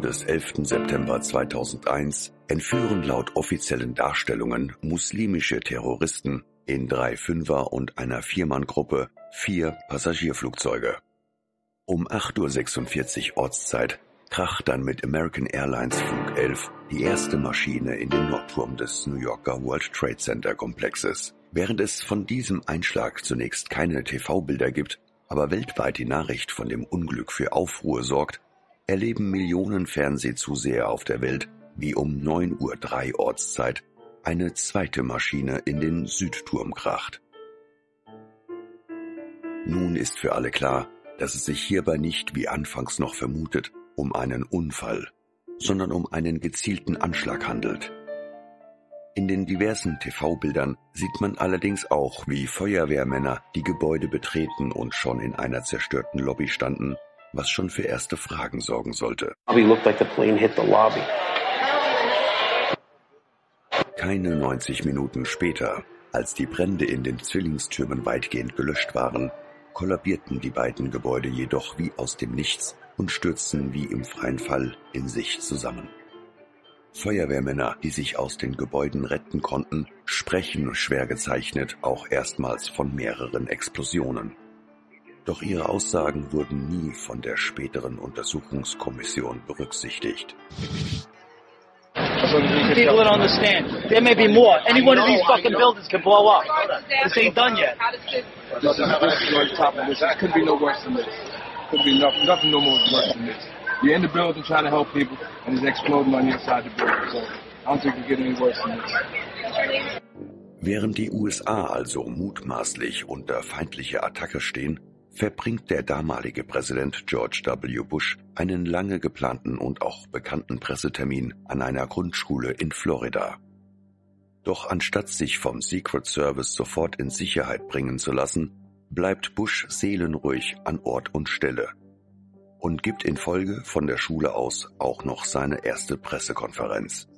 Des 11. September 2001 entführen laut offiziellen Darstellungen muslimische Terroristen in drei Fünfer- und einer Viermann-Gruppe vier Passagierflugzeuge. Um 8.46 Uhr Ortszeit kracht dann mit American Airlines Flug 11 die erste Maschine in den Nordturm des New Yorker World Trade Center Komplexes. Während es von diesem Einschlag zunächst keine TV-Bilder gibt, aber weltweit die Nachricht von dem Unglück für Aufruhr sorgt, erleben Millionen Fernsehzuseher auf der Welt, wie um 9.03 Uhr Ortszeit eine zweite Maschine in den Südturm kracht. Nun ist für alle klar, dass es sich hierbei nicht, wie anfangs noch vermutet, um einen Unfall, sondern um einen gezielten Anschlag handelt. In den diversen TV-Bildern sieht man allerdings auch, wie Feuerwehrmänner die Gebäude betreten und schon in einer zerstörten Lobby standen, was schon für erste Fragen sorgen sollte. Keine 90 Minuten später, als die Brände in den Zwillingstürmen weitgehend gelöscht waren, kollabierten die beiden Gebäude jedoch wie aus dem Nichts und stürzten wie im freien Fall in sich zusammen. Feuerwehrmänner, die sich aus den Gebäuden retten konnten, sprechen schwer gezeichnet auch erstmals von mehreren Explosionen. Doch ihre Aussagen wurden nie von der späteren Untersuchungskommission berücksichtigt. People don't understand. There may be more. Any one of these fucking buildings can blow up. This ain't done yet. This is, this is on top of this. It could be no worse than this. Could be nothing, nothing no more worse than this. You're in the building trying to help people, and it's exploding on the inside the building. So I don't think it get any worse than this. Während die USA also mutmaßlich unter feindlicher Attacke stehen, verbringt der damalige Präsident George W. Bush einen lange geplanten und auch bekannten Pressetermin an einer Grundschule in Florida. Doch anstatt sich vom Secret Service sofort in Sicherheit bringen zu lassen, bleibt Bush seelenruhig an Ort und Stelle und gibt in Folge von der Schule aus auch noch seine erste Pressekonferenz.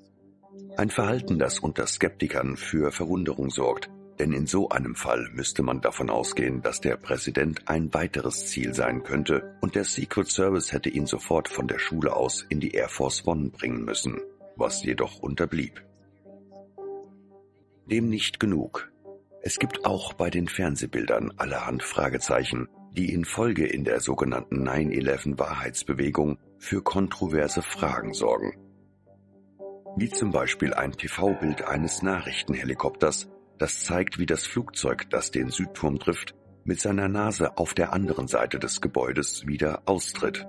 Ein Verhalten, das unter Skeptikern für Verwunderung sorgt, denn in so einem Fall müsste man davon ausgehen, dass der Präsident ein weiteres Ziel sein könnte und der Secret Service hätte ihn sofort von der Schule aus in die Air Force One bringen müssen, was jedoch unterblieb. Dem nicht genug. Es gibt auch bei den Fernsehbildern allerhand Fragezeichen, die in Folge in der sogenannten 9-11 Wahrheitsbewegung für kontroverse Fragen sorgen. Wie zum Beispiel ein TV-Bild eines Nachrichtenhelikopters, das zeigt, wie das Flugzeug, das den Südturm trifft, mit seiner Nase auf der anderen Seite des Gebäudes wieder austritt.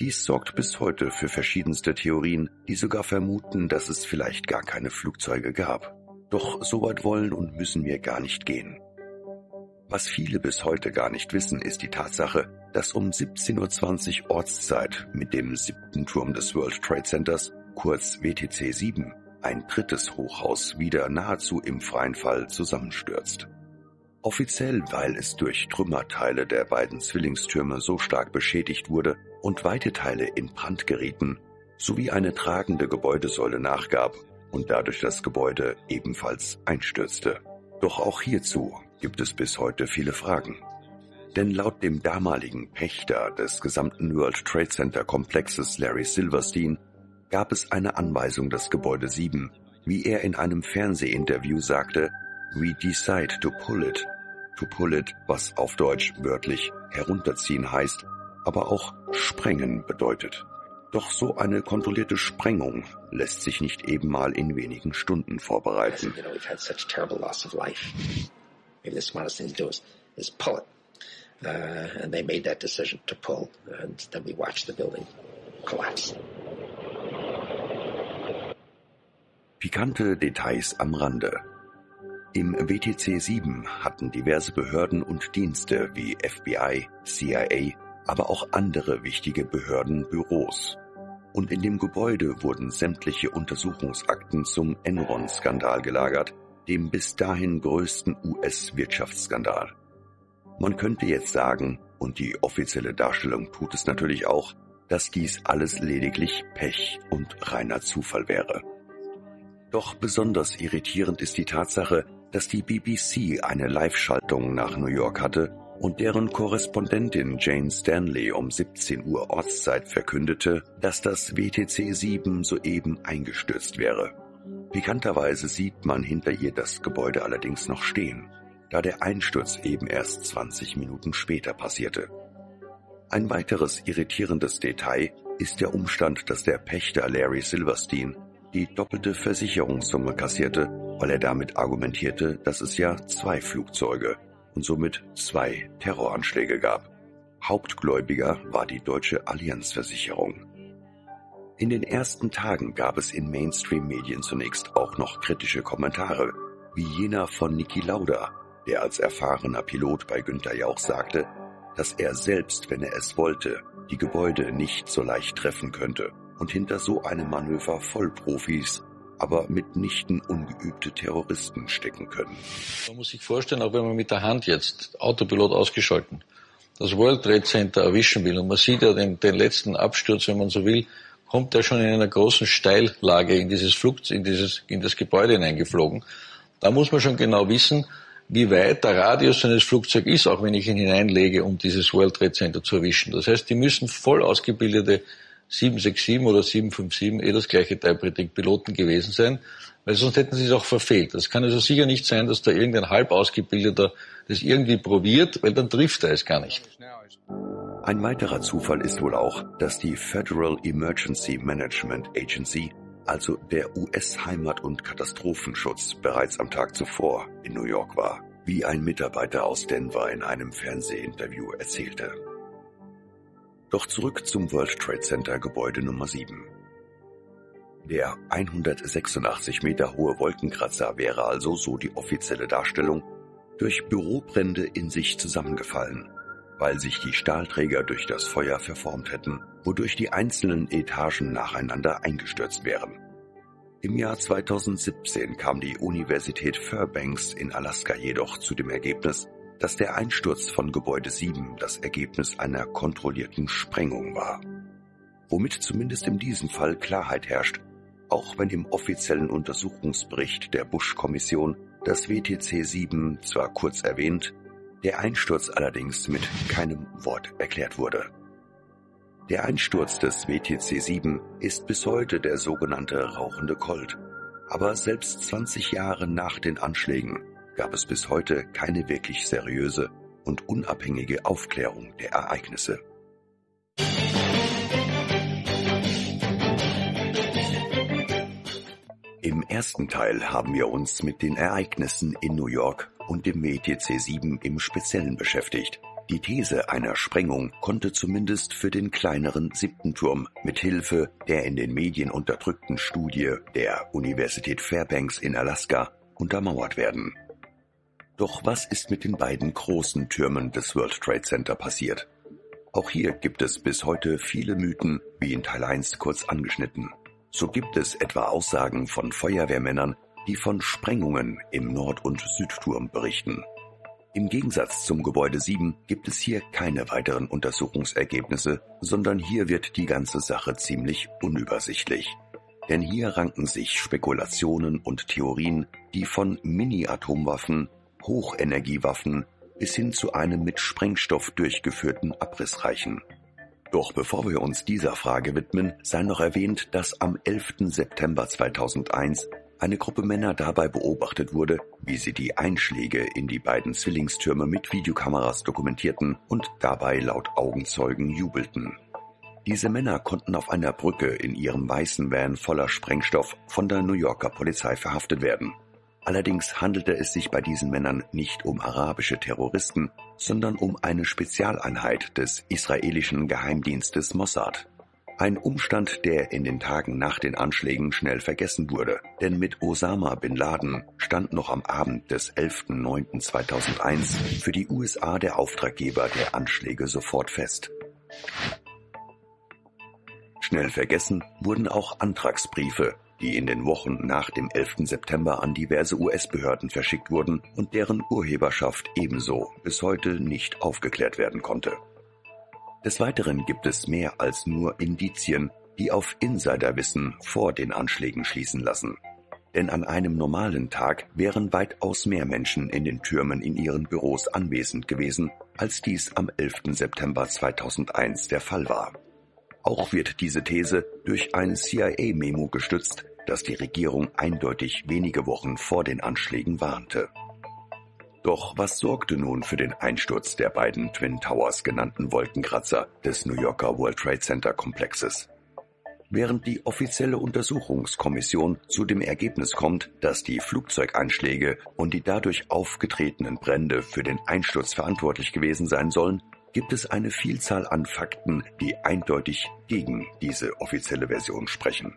Dies sorgt bis heute für verschiedenste Theorien, die sogar vermuten, dass es vielleicht gar keine Flugzeuge gab. Doch so weit wollen und müssen wir gar nicht gehen. Was viele bis heute gar nicht wissen, ist die Tatsache, dass um 17.20 Uhr Ortszeit mit dem siebten Turm des World Trade Centers, kurz WTC 7, ein drittes Hochhaus wieder nahezu im freien Fall zusammenstürzt. Offiziell, weil es durch Trümmerteile der beiden Zwillingstürme so stark beschädigt wurde und weite Teile in Brand gerieten, sowie eine tragende Gebäudesäule nachgab und dadurch das Gebäude ebenfalls einstürzte. Doch auch hierzu gibt es bis heute viele Fragen. Denn laut dem damaligen Pächter des gesamten World Trade Center Komplexes Larry Silverstein gab es eine Anweisung des Gebäude 7, wie er in einem Fernsehinterview sagte, We decide to pull it. To pull it, was auf Deutsch wörtlich herunterziehen heißt, aber auch sprengen bedeutet. Doch so eine kontrollierte Sprengung lässt sich nicht eben mal in wenigen Stunden vorbereiten. Uh, and they made that decision to pull, and then we watched the building collapse. Pikante Details am Rande. Im WTC 7 hatten diverse Behörden und Dienste wie FBI, CIA, aber auch andere wichtige Behörden Büros. Und in dem Gebäude wurden sämtliche Untersuchungsakten zum Enron-Skandal gelagert, dem bis dahin größten US-Wirtschaftsskandal. Man könnte jetzt sagen, und die offizielle Darstellung tut es natürlich auch, dass dies alles lediglich Pech und reiner Zufall wäre. Doch besonders irritierend ist die Tatsache, dass die BBC eine Live-Schaltung nach New York hatte und deren Korrespondentin Jane Stanley um 17 Uhr Ortszeit verkündete, dass das WTC 7 soeben eingestürzt wäre. Pikanterweise sieht man hinter ihr das Gebäude allerdings noch stehen, da der Einsturz eben erst 20 Minuten später passierte. Ein weiteres irritierendes Detail ist der Umstand, dass der Pächter Larry Silverstein die doppelte Versicherungssumme kassierte, weil er damit argumentierte, dass es ja zwei Flugzeuge und somit zwei Terroranschläge gab. Hauptgläubiger war die deutsche Allianzversicherung. In den ersten Tagen gab es in Mainstream-Medien zunächst auch noch kritische Kommentare, wie jener von Niki Lauda, der als erfahrener Pilot bei Günther Jauch sagte, dass er selbst, wenn er es wollte, die Gebäude nicht so leicht treffen könnte und hinter so einem Manöver Vollprofis aber mitnichten ungeübte Terroristen stecken können. Man muss sich vorstellen, auch wenn man mit der Hand jetzt Autopilot ausgeschalten das World Trade Center erwischen will und man sieht ja den, den letzten Absturz, wenn man so will, kommt er schon in einer großen Steillage in dieses Flug, in dieses, in das Gebäude hineingeflogen. Da muss man schon genau wissen, wie weit der Radius eines Flugzeugs ist, auch wenn ich ihn hineinlege, um dieses World Trade Center zu erwischen. Das heißt, die müssen voll ausgebildete 767 oder 757 eh das gleiche Type-Rating-Piloten gewesen sein, weil sonst hätten sie es auch verfehlt. Das kann also sicher nicht sein, dass da irgendein halb ausgebildeter das irgendwie probiert, weil dann trifft er es gar nicht. Ein weiterer Zufall ist wohl auch, dass die Federal Emergency Management Agency, also der US-Heimat- und Katastrophenschutz, bereits am Tag zuvor in New York war, wie ein Mitarbeiter aus Denver in einem Fernsehinterview erzählte. Doch zurück zum World Trade Center Gebäude Nummer 7. Der 186 Meter hohe Wolkenkratzer wäre also, so die offizielle Darstellung, durch Bürobrände in sich zusammengefallen, weil sich die Stahlträger durch das Feuer verformt hätten, wodurch die einzelnen Etagen nacheinander eingestürzt wären. Im Jahr 2017 kam die Universität Fairbanks in Alaska jedoch zu dem Ergebnis, dass der Einsturz von Gebäude 7 das Ergebnis einer kontrollierten Sprengung war. Womit zumindest in diesem Fall Klarheit herrscht, auch wenn im offiziellen Untersuchungsbericht der Bush-Kommission das WTC 7 zwar kurz erwähnt, der Einsturz allerdings mit keinem Wort erklärt wurde. Der Einsturz des WTC 7 ist bis heute der sogenannte rauchende Colt, aber selbst 20 Jahre nach den Anschlägen gab es bis heute keine wirklich seriöse und unabhängige Aufklärung der Ereignisse. Im ersten Teil haben wir uns mit den Ereignissen in New York und dem WTC 7 im Speziellen beschäftigt. Die These einer Sprengung konnte zumindest für den kleineren siebten Turm mit Hilfe der in den Medien unterdrückten Studie der Universität Fairbanks in Alaska untermauert werden. Doch was ist mit den beiden großen Türmen des World Trade Center passiert? Auch hier gibt es bis heute viele Mythen, wie in Teil 1 kurz angeschnitten. So gibt es etwa Aussagen von Feuerwehrmännern, die von Sprengungen im Nord- und Südturm berichten. Im Gegensatz zum Gebäude 7 gibt es hier keine weiteren Untersuchungsergebnisse, sondern hier wird die ganze Sache ziemlich unübersichtlich. Denn hier ranken sich Spekulationen und Theorien, die von Mini-Atomwaffen Hochenergiewaffen bis hin zu einem mit Sprengstoff durchgeführten Abriss reichen. Doch bevor wir uns dieser Frage widmen, sei noch erwähnt, dass am 11. September 2001 eine Gruppe Männer dabei beobachtet wurde, wie sie die Einschläge in die beiden Zwillingstürme mit Videokameras dokumentierten und dabei laut Augenzeugen jubelten. Diese Männer konnten auf einer Brücke in ihrem weißen Van voller Sprengstoff von der New Yorker Polizei verhaftet werden. Allerdings handelte es sich bei diesen Männern nicht um arabische Terroristen, sondern um eine Spezialeinheit des israelischen Geheimdienstes Mossad. Ein Umstand, der in den Tagen nach den Anschlägen schnell vergessen wurde, denn mit Osama bin Laden stand noch am Abend des 11.09.2001 für die USA der Auftraggeber der Anschläge sofort fest. Schnell vergessen wurden auch Antragsbriefe die in den Wochen nach dem 11. September an diverse US-Behörden verschickt wurden und deren Urheberschaft ebenso bis heute nicht aufgeklärt werden konnte. Des Weiteren gibt es mehr als nur Indizien, die auf Insiderwissen vor den Anschlägen schließen lassen. Denn an einem normalen Tag wären weitaus mehr Menschen in den Türmen in ihren Büros anwesend gewesen, als dies am 11. September 2001 der Fall war. Auch wird diese These durch ein CIA-Memo gestützt, das die Regierung eindeutig wenige Wochen vor den Anschlägen warnte. Doch was sorgte nun für den Einsturz der beiden Twin Towers genannten Wolkenkratzer des New Yorker World Trade Center Komplexes? Während die offizielle Untersuchungskommission zu dem Ergebnis kommt, dass die Flugzeugeinschläge und die dadurch aufgetretenen Brände für den Einsturz verantwortlich gewesen sein sollen, gibt es eine Vielzahl an Fakten, die eindeutig gegen diese offizielle Version sprechen.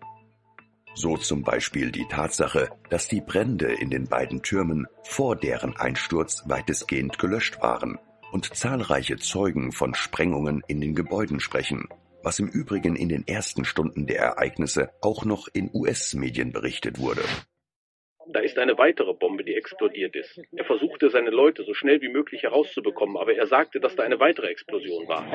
So zum Beispiel die Tatsache, dass die Brände in den beiden Türmen vor deren Einsturz weitestgehend gelöscht waren und zahlreiche Zeugen von Sprengungen in den Gebäuden sprechen, was im Übrigen in den ersten Stunden der Ereignisse auch noch in US-Medien berichtet wurde. Da ist eine weitere Bombe, die explodiert ist. Er versuchte, seine Leute so schnell wie möglich herauszubekommen, aber er sagte, dass da eine weitere Explosion war.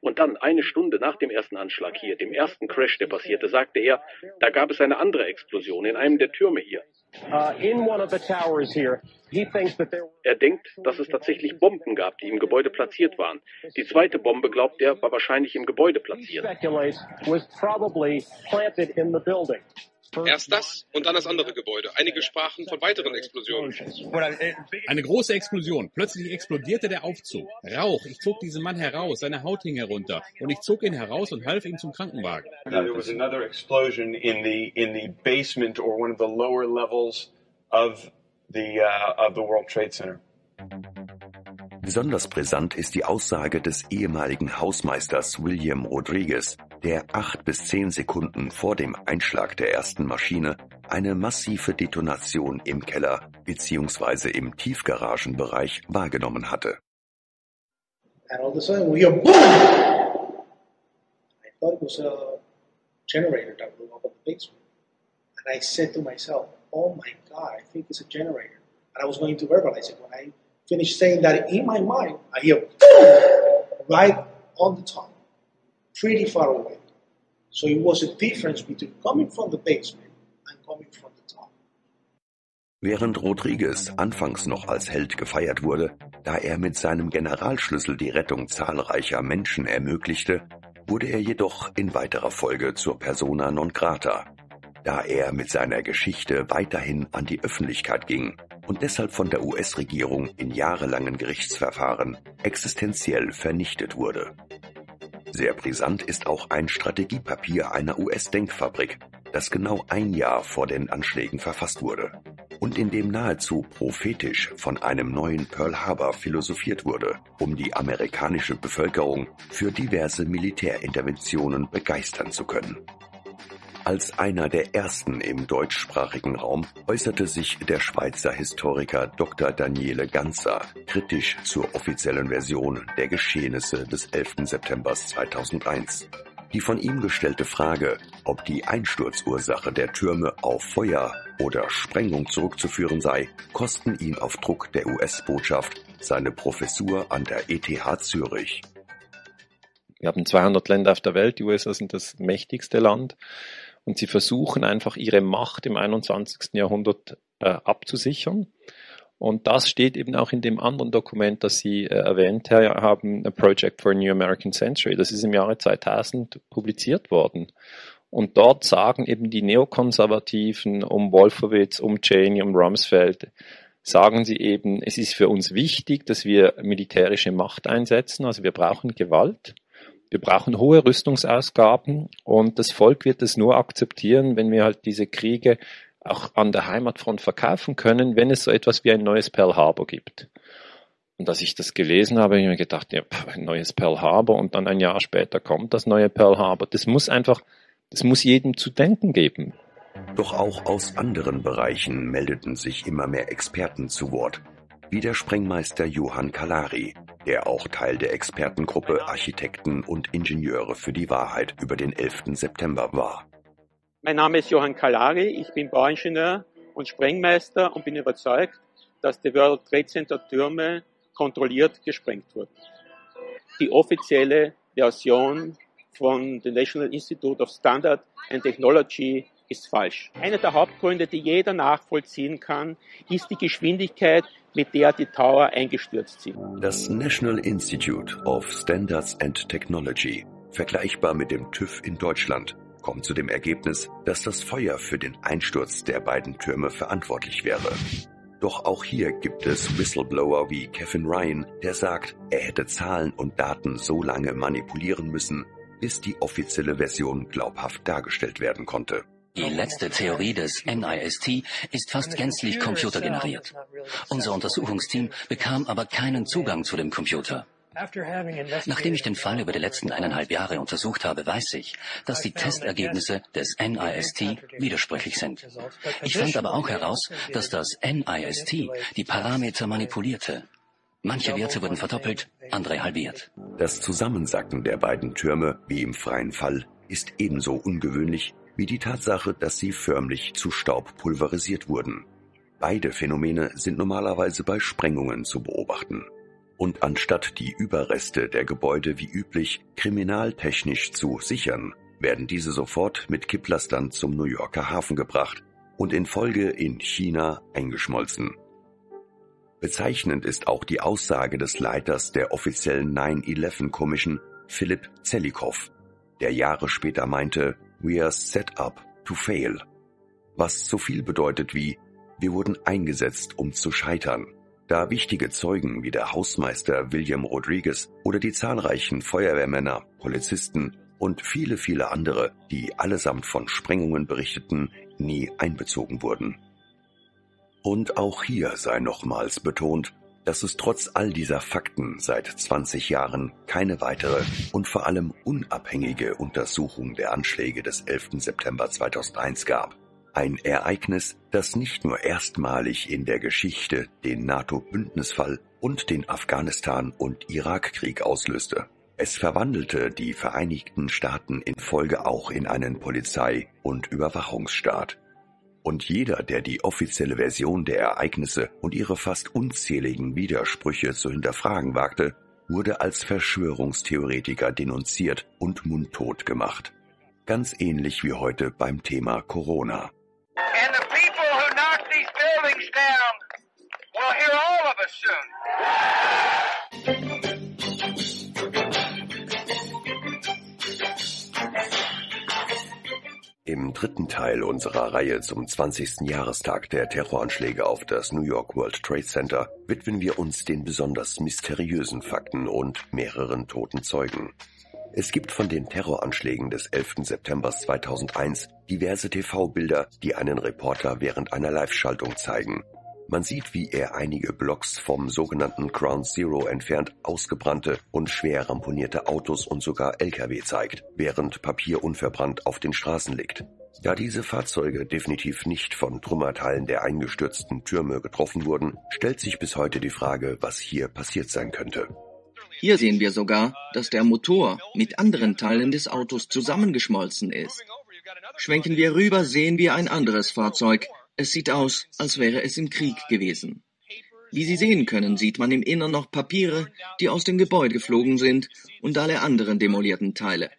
Und dann, eine Stunde nach dem ersten Anschlag hier, dem ersten Crash, der passierte, sagte er, da gab es eine andere Explosion in einem der Türme hier. Uh, er denkt, dass es tatsächlich Bomben gab, die im Gebäude platziert waren. Die zweite Bombe, glaubt er, war wahrscheinlich im Gebäude platziert. Erst das und dann das andere Gebäude. Einige sprachen von weiteren Explosionen. Eine große Explosion. Plötzlich explodierte der Aufzug. Rauch. Ich zog diesen Mann heraus. Seine Haut hing herunter. Und ich zog ihn heraus und half ihm zum Krankenwagen. There was another explosion in the, in the basement or one of the lower levels of the, uh, of the World Trade Center. Besonders brisant ist die Aussage des ehemaligen Hausmeisters William Rodriguez, der acht bis zehn Sekunden vor dem Einschlag der ersten Maschine eine massive Detonation im Keller bzw. im Tiefgaragenbereich wahrgenommen hatte. And all of a sudden we hear boom! I thought it was a generator that blew up in the basement. And I said to myself, oh my God, I think it's a generator. And I was going to verbalize it. When I finished saying that in my mind, I hear boom! Right on the top pretty far away. So it was a difference between coming from the basement and coming from the top. Während Rodriguez anfangs noch als Held gefeiert wurde, da er mit seinem Generalschlüssel die Rettung zahlreicher Menschen ermöglichte, wurde er jedoch in weiterer Folge zur persona non grata, da er mit seiner Geschichte weiterhin an die Öffentlichkeit ging und deshalb von der US-Regierung in jahrelangen Gerichtsverfahren existenziell vernichtet wurde. Sehr brisant ist auch ein Strategiepapier einer US-Denkfabrik, das genau ein Jahr vor den Anschlägen verfasst wurde und in dem nahezu prophetisch von einem neuen Pearl Harbor philosophiert wurde, um die amerikanische Bevölkerung für diverse Militärinterventionen begeistern zu können. Als einer der ersten im deutschsprachigen Raum äußerte sich der Schweizer Historiker Dr. Daniele Ganzer kritisch zur offiziellen Version der Geschehnisse des 11. September 2001. Die von ihm gestellte Frage, ob die Einsturzursache der Türme auf Feuer oder Sprengung zurückzuführen sei, kosten ihn auf Druck der US-Botschaft seine Professur an der ETH Zürich. Wir haben 200 Länder auf der Welt, die USA sind das mächtigste Land und sie versuchen einfach ihre Macht im 21. Jahrhundert äh, abzusichern. Und das steht eben auch in dem anderen Dokument, das Sie äh, erwähnt haben, A Project for a New American Century. Das ist im Jahre 2000 publiziert worden. Und dort sagen eben die Neokonservativen um Wolfowitz, um Cheney, um Rumsfeld, sagen sie eben, es ist für uns wichtig, dass wir militärische Macht einsetzen, also wir brauchen Gewalt. Wir brauchen hohe Rüstungsausgaben und das Volk wird es nur akzeptieren, wenn wir halt diese Kriege auch an der Heimatfront verkaufen können, wenn es so etwas wie ein neues Pearl Harbor gibt. Und als ich das gelesen habe, habe ich mir gedacht, ja, ein neues Pearl Harbor und dann ein Jahr später kommt das neue Pearl Harbor. Das muss einfach, das muss jedem zu denken geben. Doch auch aus anderen Bereichen meldeten sich immer mehr Experten zu Wort, wie der Sprengmeister Johann Kalari, der auch Teil der Expertengruppe Architekten und Ingenieure für die Wahrheit über den 11. September war. Mein Name ist Johann Kalari, ich bin Bauingenieur und Sprengmeister und bin überzeugt, dass die World Trade Center Türme kontrolliert gesprengt wurden. Die offizielle Version von dem National Institute of Standard and Technology ist falsch. Einer der Hauptgründe, die jeder nachvollziehen kann, ist die Geschwindigkeit, mit der die Tower eingestürzt sind. Das National Institute of Standards and Technology, vergleichbar mit dem TÜV in Deutschland, kommt zu dem Ergebnis, dass das Feuer für den Einsturz der beiden Türme verantwortlich wäre. Doch auch hier gibt es Whistleblower wie Kevin Ryan, der sagt, er hätte Zahlen und Daten so lange manipulieren müssen, bis die offizielle Version glaubhaft dargestellt werden konnte. Die letzte Theorie des NIST ist fast gänzlich computergeneriert. Unser Untersuchungsteam bekam aber keinen Zugang zu dem Computer. Nachdem ich den Fall über die letzten eineinhalb Jahre untersucht habe, weiß ich, dass die Testergebnisse des NIST widersprüchlich sind. Ich fand aber auch heraus, dass das NIST die Parameter manipulierte. Manche Werte wurden verdoppelt, andere halbiert. Das Zusammensacken der beiden Türme, wie im freien Fall, ist ebenso ungewöhnlich wie die Tatsache, dass sie förmlich zu Staub pulverisiert wurden. Beide Phänomene sind normalerweise bei Sprengungen zu beobachten. Und anstatt die Überreste der Gebäude wie üblich kriminaltechnisch zu sichern, werden diese sofort mit Kipplastern zum New Yorker Hafen gebracht und in Folge in China eingeschmolzen. Bezeichnend ist auch die Aussage des Leiters der offiziellen 9-11 Commission, Philipp Zellikow, der Jahre später meinte, We are set up to fail, was so viel bedeutet wie wir wurden eingesetzt, um zu scheitern da wichtige Zeugen wie der Hausmeister William Rodriguez oder die zahlreichen Feuerwehrmänner, Polizisten und viele, viele andere, die allesamt von Sprengungen berichteten, nie einbezogen wurden. Und auch hier sei nochmals betont, dass es trotz all dieser Fakten seit 20 Jahren keine weitere und vor allem unabhängige Untersuchung der Anschläge des 11. September 2001 gab. Ein Ereignis, das nicht nur erstmalig in der Geschichte den NATO-Bündnisfall und den Afghanistan- und Irakkrieg auslöste. Es verwandelte die Vereinigten Staaten in Folge auch in einen Polizei- und Überwachungsstaat. Und jeder, der die offizielle Version der Ereignisse und ihre fast unzähligen Widersprüche zu hinterfragen wagte, wurde als Verschwörungstheoretiker denunziert und mundtot gemacht. Ganz ähnlich wie heute beim Thema Corona. Down will Im dritten Teil unserer Reihe zum 20. Jahrestag der Terroranschläge auf das New York World Trade Center widmen wir uns den besonders mysteriösen Fakten und mehreren toten Zeugen. Es gibt von den Terroranschlägen des 11. September 2001 diverse TV-Bilder, die einen Reporter während einer Live-Schaltung zeigen. Man sieht, wie er einige Blocks vom sogenannten Ground Zero entfernt ausgebrannte und schwer ramponierte Autos und sogar Lkw zeigt, während Papier unverbrannt auf den Straßen liegt. Da diese Fahrzeuge definitiv nicht von Trümmerteilen der eingestürzten Türme getroffen wurden, stellt sich bis heute die Frage, was hier passiert sein könnte. Hier sehen wir sogar, dass der Motor mit anderen Teilen des Autos zusammengeschmolzen ist. Schwenken wir rüber, sehen wir ein anderes Fahrzeug. Es sieht aus, als wäre es im Krieg gewesen. Wie Sie sehen können, sieht man im Innern noch Papiere, die aus dem Gebäude geflogen sind und alle anderen demolierten Teile.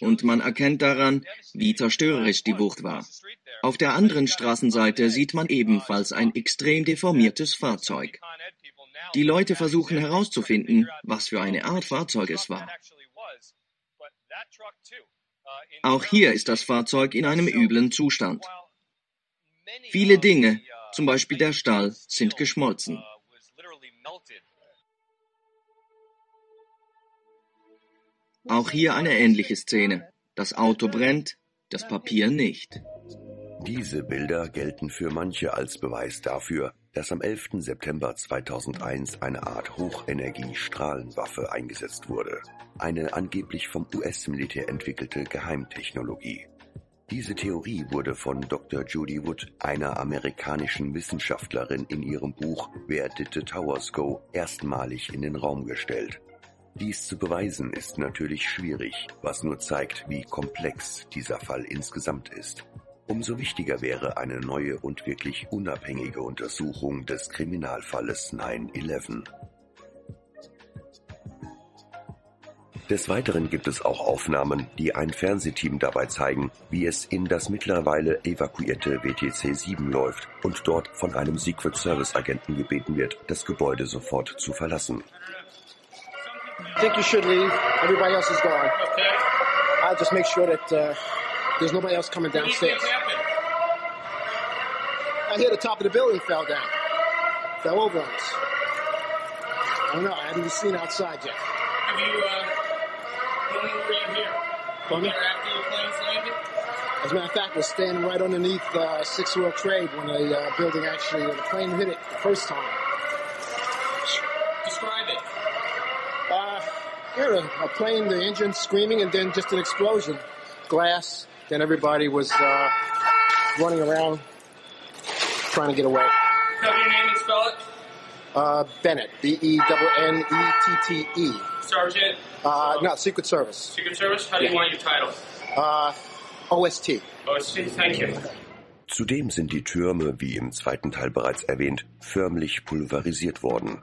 Und man erkennt daran, wie zerstörerisch die Wucht war. Auf der anderen Straßenseite sieht man ebenfalls ein extrem deformiertes Fahrzeug. Die Leute versuchen herauszufinden, was für eine Art Fahrzeug es war. Auch hier ist das Fahrzeug in einem üblen Zustand. Viele Dinge, zum Beispiel der Stall, sind geschmolzen. Auch hier eine ähnliche Szene. Das Auto brennt, das Papier nicht. Diese Bilder gelten für manche als Beweis dafür, dass am 11. September 2001 eine Art Hochenergie-Strahlenwaffe eingesetzt wurde. Eine angeblich vom US-Militär entwickelte Geheimtechnologie. Diese Theorie wurde von Dr. Judy Wood, einer amerikanischen Wissenschaftlerin, in ihrem Buch Where Did the Towers Go erstmalig in den Raum gestellt. Dies zu beweisen ist natürlich schwierig, was nur zeigt, wie komplex dieser Fall insgesamt ist. Umso wichtiger wäre eine neue und wirklich unabhängige Untersuchung des Kriminalfalles 9-11. Des Weiteren gibt es auch Aufnahmen, die ein Fernsehteam dabei zeigen, wie es in das mittlerweile evakuierte WTC 7 läuft und dort von einem Secret Service Agenten gebeten wird, das Gebäude sofort zu verlassen. I think you should leave. Everybody else is gone. Okay. I'll just make sure that uh, there's nobody else coming downstairs. I hear the top of the building fell down. Fell over on us. I don't know. I haven't even seen outside yet. Have you, uh, when were you here? Pardon me? after the planes landed? As a matter of fact, we're standing right underneath uh, Six World Trade when the uh, building actually, the plane hit it the first time. Describe it. Uh, here, a, a plane, the engine screaming, and then just an explosion. Glass. Then everybody was uh, running around trying to get away. Tell your name and spell it. Uh, Bennett, B-E-N-N-E-T-T-E. Sergeant. Uh, no, Secret Service. Secret Service? How do you Yeah. want your title? Uh, OST. OSC, thank you. Zudem sind die Türme, wie im zweiten Teil bereits erwähnt, förmlich pulverisiert worden.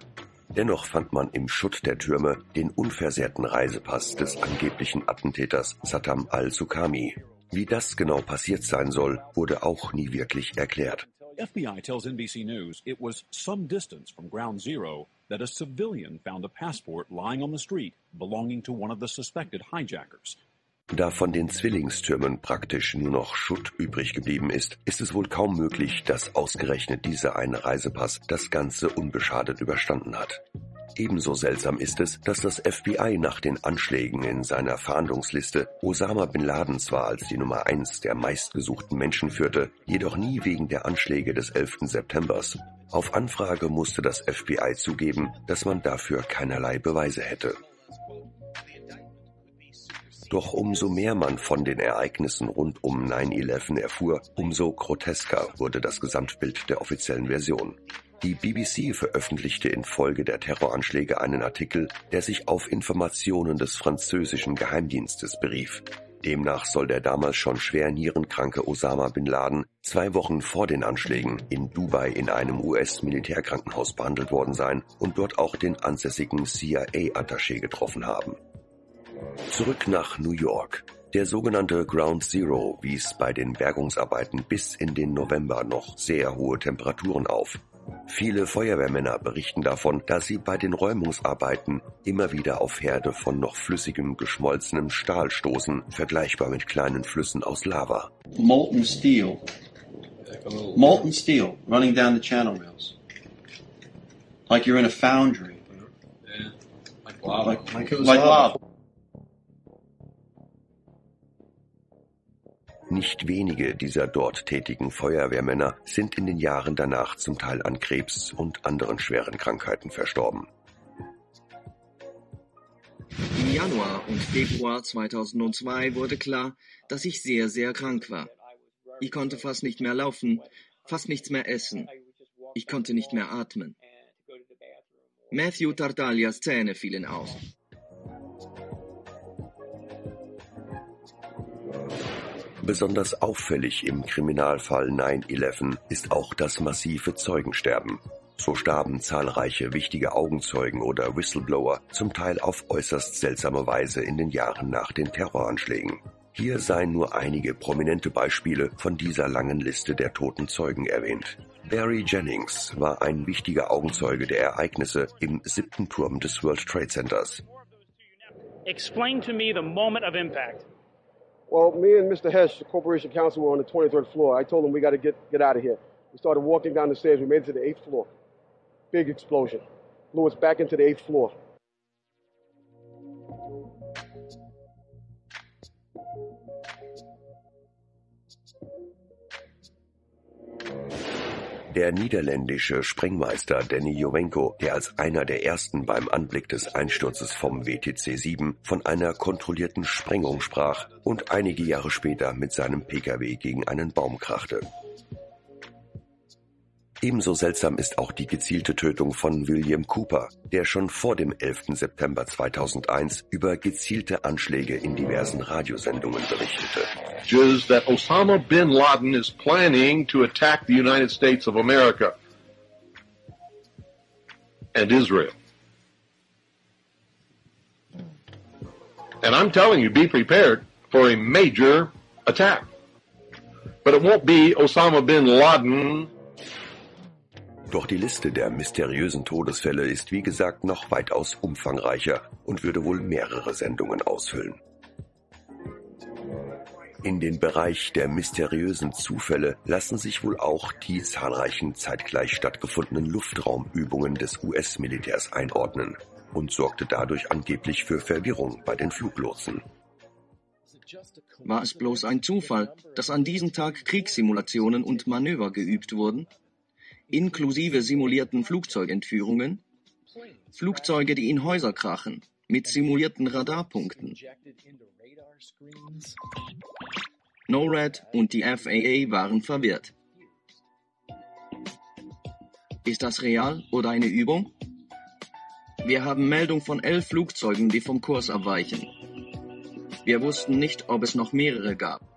Dennoch fand man im Schutt der Türme den unversehrten Reisepass des angeblichen Attentäters Saddam al-Sukami. Wie das genau passiert sein soll, wurde auch nie wirklich erklärt. FBI tells NBC News it was some distance from Ground Zero that a civilian found a passport lying on the street belonging to one of the suspected hijackers. Da von den Zwillingstürmen praktisch nur noch Schutt übrig geblieben ist, ist es wohl kaum möglich, dass ausgerechnet dieser eine Reisepass das Ganze unbeschadet überstanden hat. Ebenso seltsam ist es, dass das FBI nach den Anschlägen in seiner Fahndungsliste Osama bin Laden zwar als die Nummer eins der meistgesuchten Menschen führte, jedoch nie wegen der Anschläge des 11. Septembers. Auf Anfrage musste das FBI zugeben, dass man dafür keinerlei Beweise hätte. Doch umso mehr man von den Ereignissen rund um 9-11 erfuhr, umso grotesker wurde das Gesamtbild der offiziellen Version. Die BBC veröffentlichte infolge der Terroranschläge einen Artikel, der sich auf Informationen des französischen Geheimdienstes berief. Demnach soll der damals schon schwer nierenkranke Osama bin Laden zwei Wochen vor den Anschlägen in Dubai in einem US-Militärkrankenhaus behandelt worden sein und dort auch den ansässigen CIA-Attaché getroffen haben. Zurück nach New York. Der sogenannte Ground Zero wies bei den Bergungsarbeiten bis in den November noch sehr hohe Temperaturen auf. Viele Feuerwehrmänner berichten davon, dass sie bei den Räumungsarbeiten immer wieder auf Herde von noch flüssigem, geschmolzenem Stahl stoßen, vergleichbar mit kleinen Flüssen aus Lava. molten steel. Molten steel running down the channel rails. Like you're in a foundry. Like lava. Like, Like it was like lava. Nicht wenige dieser dort tätigen Feuerwehrmänner sind in den Jahren danach zum Teil an Krebs und anderen schweren Krankheiten verstorben. Im Januar und Februar 2002 wurde klar, dass ich sehr, sehr krank war. Ich konnte fast nicht mehr laufen, fast nichts mehr essen. Ich konnte nicht mehr atmen. Matthew Tartaglias Zähne fielen aus. Besonders auffällig im Kriminalfall 9-11 ist auch das massive Zeugensterben. So starben zahlreiche wichtige Augenzeugen oder Whistleblower, zum Teil auf äußerst seltsame Weise in den Jahren nach den Terroranschlägen. Hier seien nur einige prominente Beispiele von dieser langen Liste der toten Zeugen erwähnt. Barry Jennings war ein wichtiger Augenzeuge der Ereignisse im siebten Turm des World Trade Centers. Explain to me the moment of impact. Well, me and Mr. Hesh, the corporation counsel, were on the 23rd floor. I told him we got to get get out of here. We started walking down the stairs. We made it to the eighth floor. Big explosion. Blew us back into the eighth floor. Der niederländische Sprengmeister Danny Jowenko, der als einer der ersten beim Anblick des Einsturzes vom WTC 7 von einer kontrollierten Sprengung sprach und einige Jahre später mit seinem Pkw gegen einen Baum krachte. Ebenso seltsam ist auch die gezielte Tötung von William Cooper, der schon vor dem 11. September 2001 über gezielte Anschläge in diversen Radiosendungen berichtete. Is that Osama bin Laden is planning to attack the United States of America and Israel. And I'm telling you, be prepared for a major attack. But it won't be Osama bin Laden. Doch die Liste der mysteriösen Todesfälle ist wie gesagt noch weitaus umfangreicher und würde wohl mehrere Sendungen ausfüllen. In den Bereich der mysteriösen Zufälle lassen sich wohl auch die zahlreichen zeitgleich stattgefundenen Luftraumübungen des US-Militärs einordnen und sorgte dadurch angeblich für Verwirrung bei den Fluglotsen. War es bloß ein Zufall, dass an diesem Tag Kriegssimulationen und Manöver geübt wurden? Inklusive simulierten Flugzeugentführungen? Flugzeuge, die in Häuser krachen, mit simulierten Radarpunkten. NORAD und die FAA waren verwirrt. Ist das real oder eine Übung? Wir haben Meldung von elf Flugzeugen, die vom Kurs abweichen. Wir wussten nicht, ob es noch mehrere gab.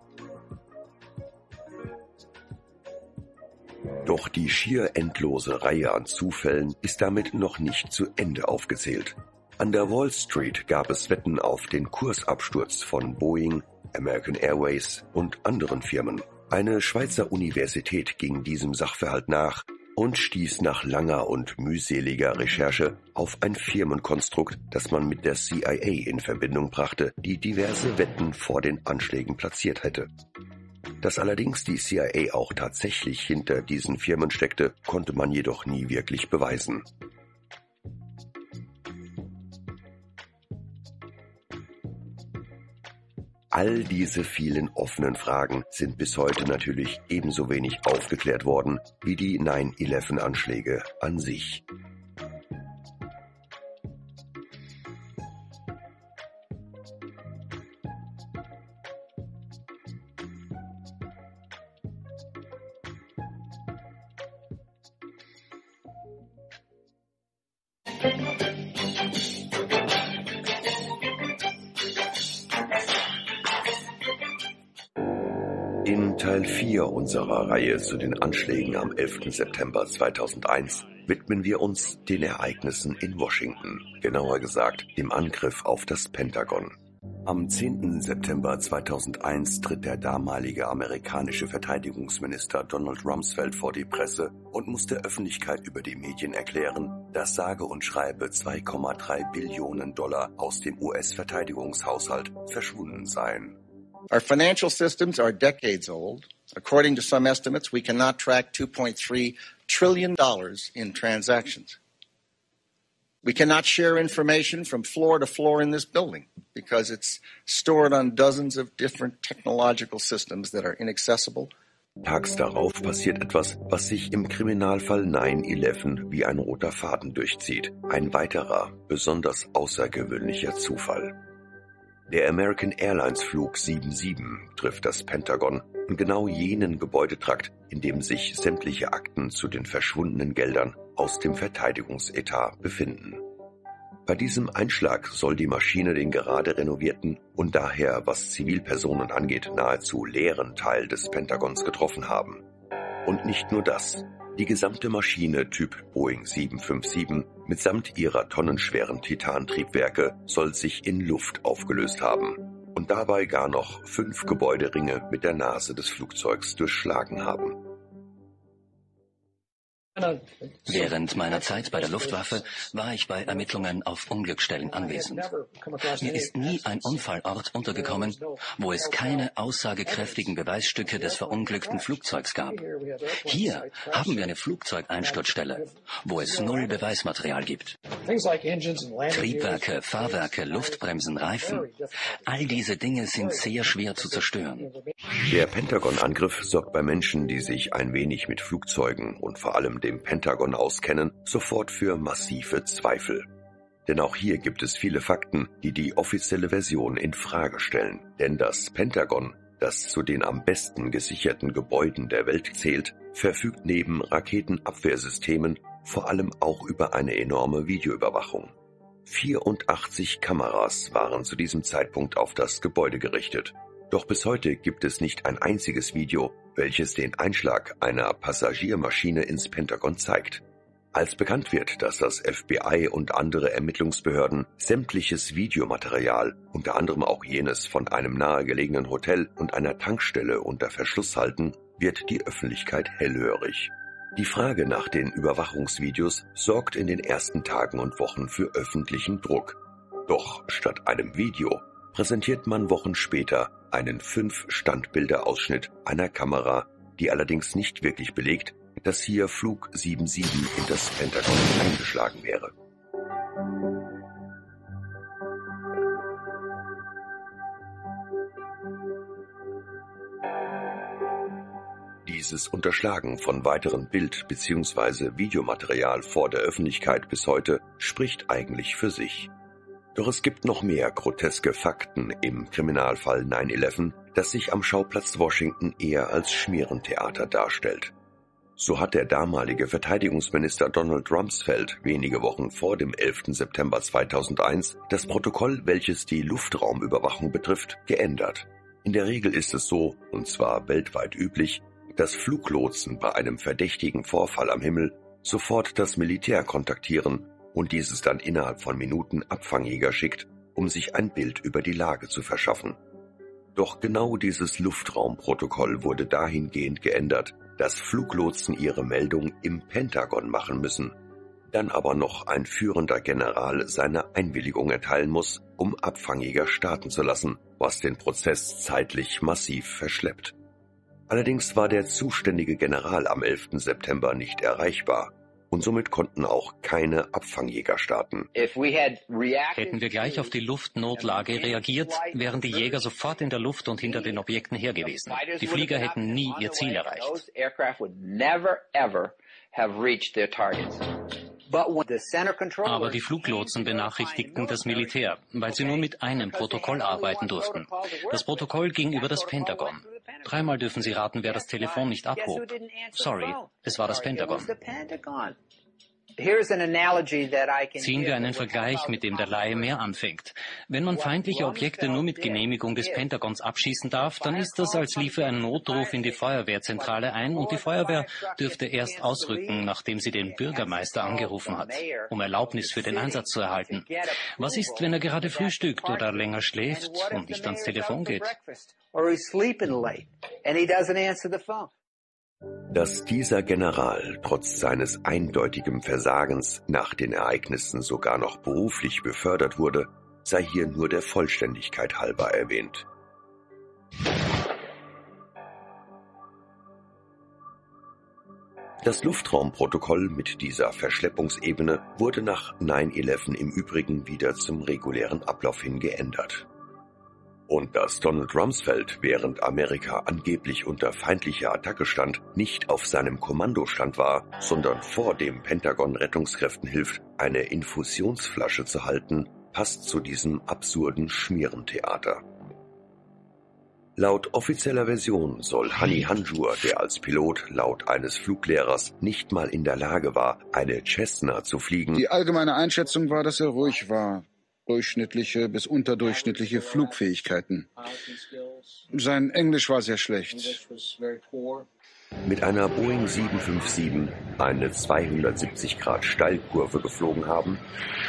Doch die schier endlose Reihe an Zufällen ist damit noch nicht zu Ende aufgezählt. An der Wall Street gab es Wetten auf den Kursabsturz von Boeing, American Airways und anderen Firmen. Eine Schweizer Universität ging diesem Sachverhalt nach und stieß nach langer und mühseliger Recherche auf ein Firmenkonstrukt, das man mit der CIA in Verbindung brachte, die diverse Wetten vor den Anschlägen platziert hätte. Dass allerdings die CIA auch tatsächlich hinter diesen Firmen steckte, konnte man jedoch nie wirklich beweisen. All diese vielen offenen Fragen sind bis heute natürlich ebenso wenig aufgeklärt worden wie die 9-11-Anschläge an sich. Unserer Reihe zu den Anschlägen am 11. September 2001 widmen wir uns den Ereignissen in Washington, genauer gesagt dem Angriff auf das Pentagon. Am 10. September 2001 tritt der damalige amerikanische Verteidigungsminister Donald Rumsfeld vor die Presse und muss der Öffentlichkeit über die Medien erklären, dass sage und schreibe 2,3 Billionen Dollar aus dem US-Verteidigungshaushalt verschwunden seien. Our financial systems are decades old. According to some estimates, we cannot track $2.3 trillion in transactions. We cannot share information from floor to floor in this building because it's stored on dozens of different technological systems that are inaccessible. Tags darauf passiert etwas, was sich im Kriminalfall 9-11 wie ein roter Faden durchzieht. Ein weiterer, besonders außergewöhnlicher Zufall. Der American Airlines Flug 77 trifft das Pentagon und genau jenen Gebäudetrakt, in dem sich sämtliche Akten zu den verschwundenen Geldern aus dem Verteidigungsetat befinden. Bei diesem Einschlag soll die Maschine den gerade renovierten und daher, was Zivilpersonen angeht, nahezu leeren Teil des Pentagons getroffen haben. Und nicht nur das. Die gesamte Maschine Typ Boeing 757 mitsamt ihrer tonnenschweren Titantriebwerke soll sich in Luft aufgelöst haben und dabei gar noch fünf Gebäuderinge mit der Nase des Flugzeugs durchschlagen haben. Während meiner Zeit bei der Luftwaffe war ich bei Ermittlungen auf Unglücksstellen anwesend. Mir ist nie ein Unfallort untergekommen, wo es keine aussagekräftigen Beweisstücke des verunglückten Flugzeugs gab. Hier haben wir eine Flugzeugeinsturzstelle, wo es null Beweismaterial gibt. Triebwerke, Fahrwerke, Luftbremsen, Reifen, all diese Dinge sind sehr schwer zu zerstören. Der Pentagon-Angriff sorgt bei Menschen, die sich ein wenig mit Flugzeugen und vor allem dem Pentagon auskennen, sofort für massive Zweifel. Denn auch hier gibt es viele Fakten, die die offizielle Version in Frage stellen. Denn das Pentagon, das zu den am besten gesicherten Gebäuden der Welt zählt, verfügt neben Raketenabwehrsystemen vor allem auch über eine enorme Videoüberwachung. 84 Kameras waren zu diesem Zeitpunkt auf das Gebäude gerichtet. Doch bis heute gibt es nicht ein einziges Video, welches den Einschlag einer Passagiermaschine ins Pentagon zeigt. Als bekannt wird, dass das FBI und andere Ermittlungsbehörden sämtliches Videomaterial, unter anderem auch jenes von einem nahegelegenen Hotel und einer Tankstelle unter Verschluss halten, wird die Öffentlichkeit hellhörig. Die Frage nach den Überwachungsvideos sorgt in den ersten Tagen und Wochen für öffentlichen Druck. Doch statt einem Video präsentiert man Wochen später einen 5-Standbilder-Ausschnitt einer Kamera, die allerdings nicht wirklich belegt, dass hier Flug 77 in das Pentagon eingeschlagen wäre. Dieses Unterschlagen von weiteren Bild- bzw. Videomaterial vor der Öffentlichkeit bis heute spricht eigentlich für sich. Doch es gibt noch mehr groteske Fakten im Kriminalfall 9-11, das sich am Schauplatz Washington eher als Schmierentheater darstellt. So hat der damalige Verteidigungsminister Donald Rumsfeld wenige Wochen vor dem 11. September 2001 das Protokoll, welches die Luftraumüberwachung betrifft, geändert. In der Regel ist es so, und zwar weltweit üblich, dass Fluglotsen bei einem verdächtigen Vorfall am Himmel sofort das Militär kontaktieren und dieses dann innerhalb von Minuten Abfangjäger schickt, um sich ein Bild über die Lage zu verschaffen. Doch genau dieses Luftraumprotokoll wurde dahingehend geändert, dass Fluglotsen ihre Meldung im Pentagon machen müssen, dann aber noch ein führender General seine Einwilligung erteilen muss, um Abfangjäger starten zu lassen, was den Prozess zeitlich massiv verschleppt. Allerdings war der zuständige General am 11. September nicht erreichbar und somit konnten auch keine Abfangjäger starten. Hätten wir gleich auf die Luftnotlage reagiert, wären die Jäger sofort in der Luft und hinter den Objekten her gewesen. Die Flieger hätten nie ihr Ziel erreicht. Aber die Fluglotsen benachrichtigten das Militär, weil sie nun mit einem Protokoll arbeiten durften. Das Protokoll ging über das Pentagon. Dreimal dürfen Sie raten, wer das Telefon nicht abhob. Sorry, es war das Pentagon. Ziehen wir einen Vergleich, mit dem der Laie mehr anfängt. Wenn man feindliche Objekte nur mit Genehmigung des Pentagons abschießen darf, dann ist das, als liefe ein Notruf in die Feuerwehrzentrale ein und die Feuerwehr dürfte erst ausrücken, nachdem sie den Bürgermeister angerufen hat, um Erlaubnis für den Einsatz zu erhalten. Was ist, wenn er gerade frühstückt oder länger schläft und nicht ans Telefon geht? Dass dieser General trotz seines eindeutigen Versagens nach den Ereignissen sogar noch beruflich befördert wurde, sei hier nur der Vollständigkeit halber erwähnt. Das Luftraumprotokoll mit dieser Verschleppungsebene wurde nach 9-11 im Übrigen wieder zum regulären Ablauf hin geändert. Und dass Donald Rumsfeld, während Amerika angeblich unter feindlicher Attacke stand, nicht auf seinem Kommandostand war, sondern vor dem Pentagon Rettungskräften hilft, eine Infusionsflasche zu halten, passt zu diesem absurden Schmierentheater. Laut offizieller Version soll Hani Hanjur, der als Pilot laut eines Fluglehrers nicht mal in der Lage war, eine Cessna zu fliegen. Die allgemeine Einschätzung war, dass er ruhig war durchschnittliche bis unterdurchschnittliche Flugfähigkeiten. Sein Englisch war sehr schlecht. Mit einer Boeing 757 eine 270 Grad Steilkurve geflogen haben,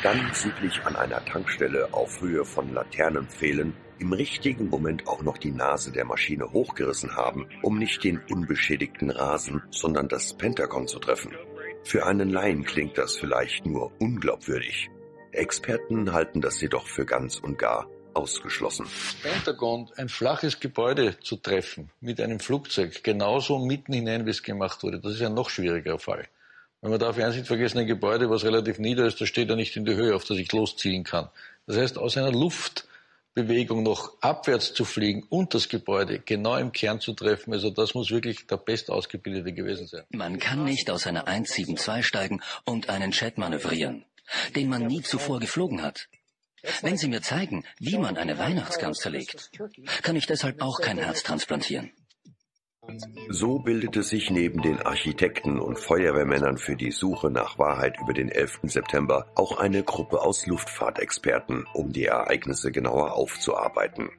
dann südlich an einer Tankstelle auf Höhe von Laternenpfählen im richtigen Moment auch noch die Nase der Maschine hochgerissen haben, um nicht den unbeschädigten Rasen, sondern das Pentagon zu treffen. Für einen Laien klingt das vielleicht nur unglaubwürdig. Experten halten das jedoch für ganz und gar ausgeschlossen. Pentagon, ein flaches Gebäude zu treffen mit einem Flugzeug, genauso mitten hinein, wie es gemacht wurde, das ist ein noch schwieriger Fall. Wenn man darf eins nicht vergessen, ein Gebäude, was relativ nieder ist, das steht ja nicht in der Höhe, auf das ich loszielen kann. Das heißt, aus einer Luftbewegung noch abwärts zu fliegen und das Gebäude genau im Kern zu treffen, also das muss wirklich der bestausgebildete gewesen sein. Man kann nicht aus einer 172 steigen und einen Jet manövrieren den man nie zuvor geflogen hat. Wenn Sie mir zeigen, wie man eine Weihnachtsgans zerlegt, kann ich deshalb auch kein Herz transplantieren. So bildete sich neben den Architekten und Feuerwehrmännern für die Suche nach Wahrheit über den 11. September auch eine Gruppe aus Luftfahrtexperten, um die Ereignisse genauer aufzuarbeiten.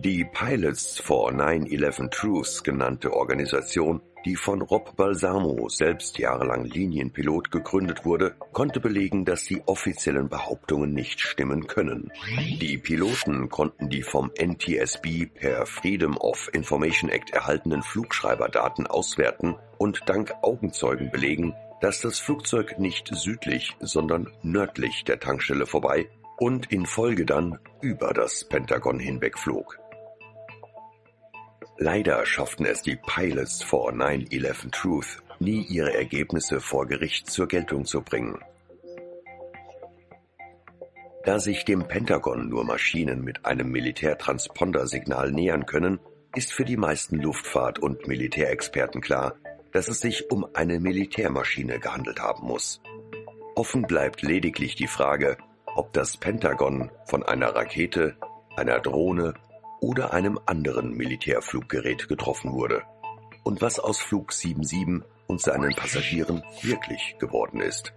Die Pilots for 9-11 Truths genannte Organisation, die von Rob Balsamo, selbst jahrelang Linienpilot, gegründet wurde, konnte belegen, dass die offiziellen Behauptungen nicht stimmen können. Die Piloten konnten die vom NTSB per Freedom of Information Act erhaltenen Flugschreiberdaten auswerten und dank Augenzeugen belegen, dass das Flugzeug nicht südlich, sondern nördlich der Tankstelle vorbei und in Folge dann über das Pentagon hinwegflog. Leider schafften es die Pilots for 9-11 Truth nie ihre Ergebnisse vor Gericht zur Geltung zu bringen. Da sich dem Pentagon nur Maschinen mit einem Militärtranspondersignal nähern können, ist für die meisten Luftfahrt- und Militärexperten klar, dass es sich um eine Militärmaschine gehandelt haben muss. Offen bleibt lediglich die Frage, ob das Pentagon von einer Rakete, einer Drohne oder einem anderen Militärfluggerät getroffen wurde und was aus Flug 77 und seinen Passagieren wirklich geworden ist.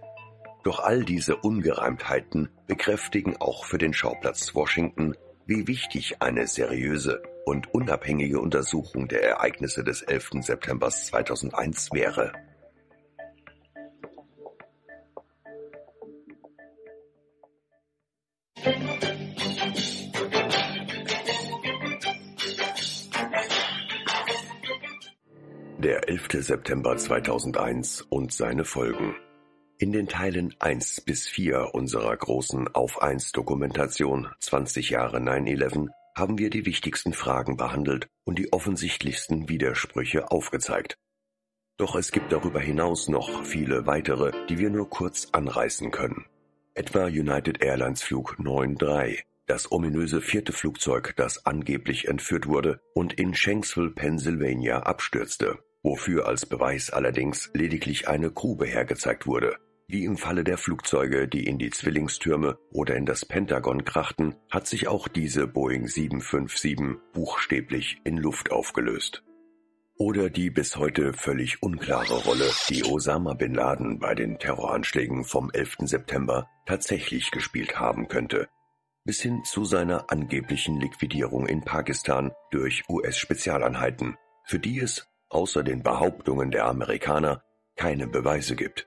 Doch all diese Ungereimtheiten bekräftigen auch für den Schauplatz Washington, wie wichtig eine seriöse und unabhängige Untersuchung der Ereignisse des 11. September 2001 wäre. 11. September 2001 und seine Folgen. In den Teilen 1 bis 4 unserer großen Auf 1 Dokumentation 20 Jahre 9-11 haben wir die wichtigsten Fragen behandelt und die offensichtlichsten Widersprüche aufgezeigt. Doch es gibt darüber hinaus noch viele weitere, die wir nur kurz anreißen können. Etwa United Airlines Flug 93, das ominöse vierte Flugzeug, das angeblich entführt wurde und in Shanksville, Pennsylvania abstürzte wofür als Beweis allerdings lediglich eine Grube hergezeigt wurde. Wie im Falle der Flugzeuge, die in die Zwillingstürme oder in das Pentagon krachten, hat sich auch diese Boeing 757 buchstäblich in Luft aufgelöst. Oder die bis heute völlig unklare Rolle, die Osama bin Laden bei den Terroranschlägen vom 11. September tatsächlich gespielt haben könnte, bis hin zu seiner angeblichen Liquidierung in Pakistan durch US-Spezialeinheiten, für die es außer den Behauptungen der Amerikaner keine Beweise gibt.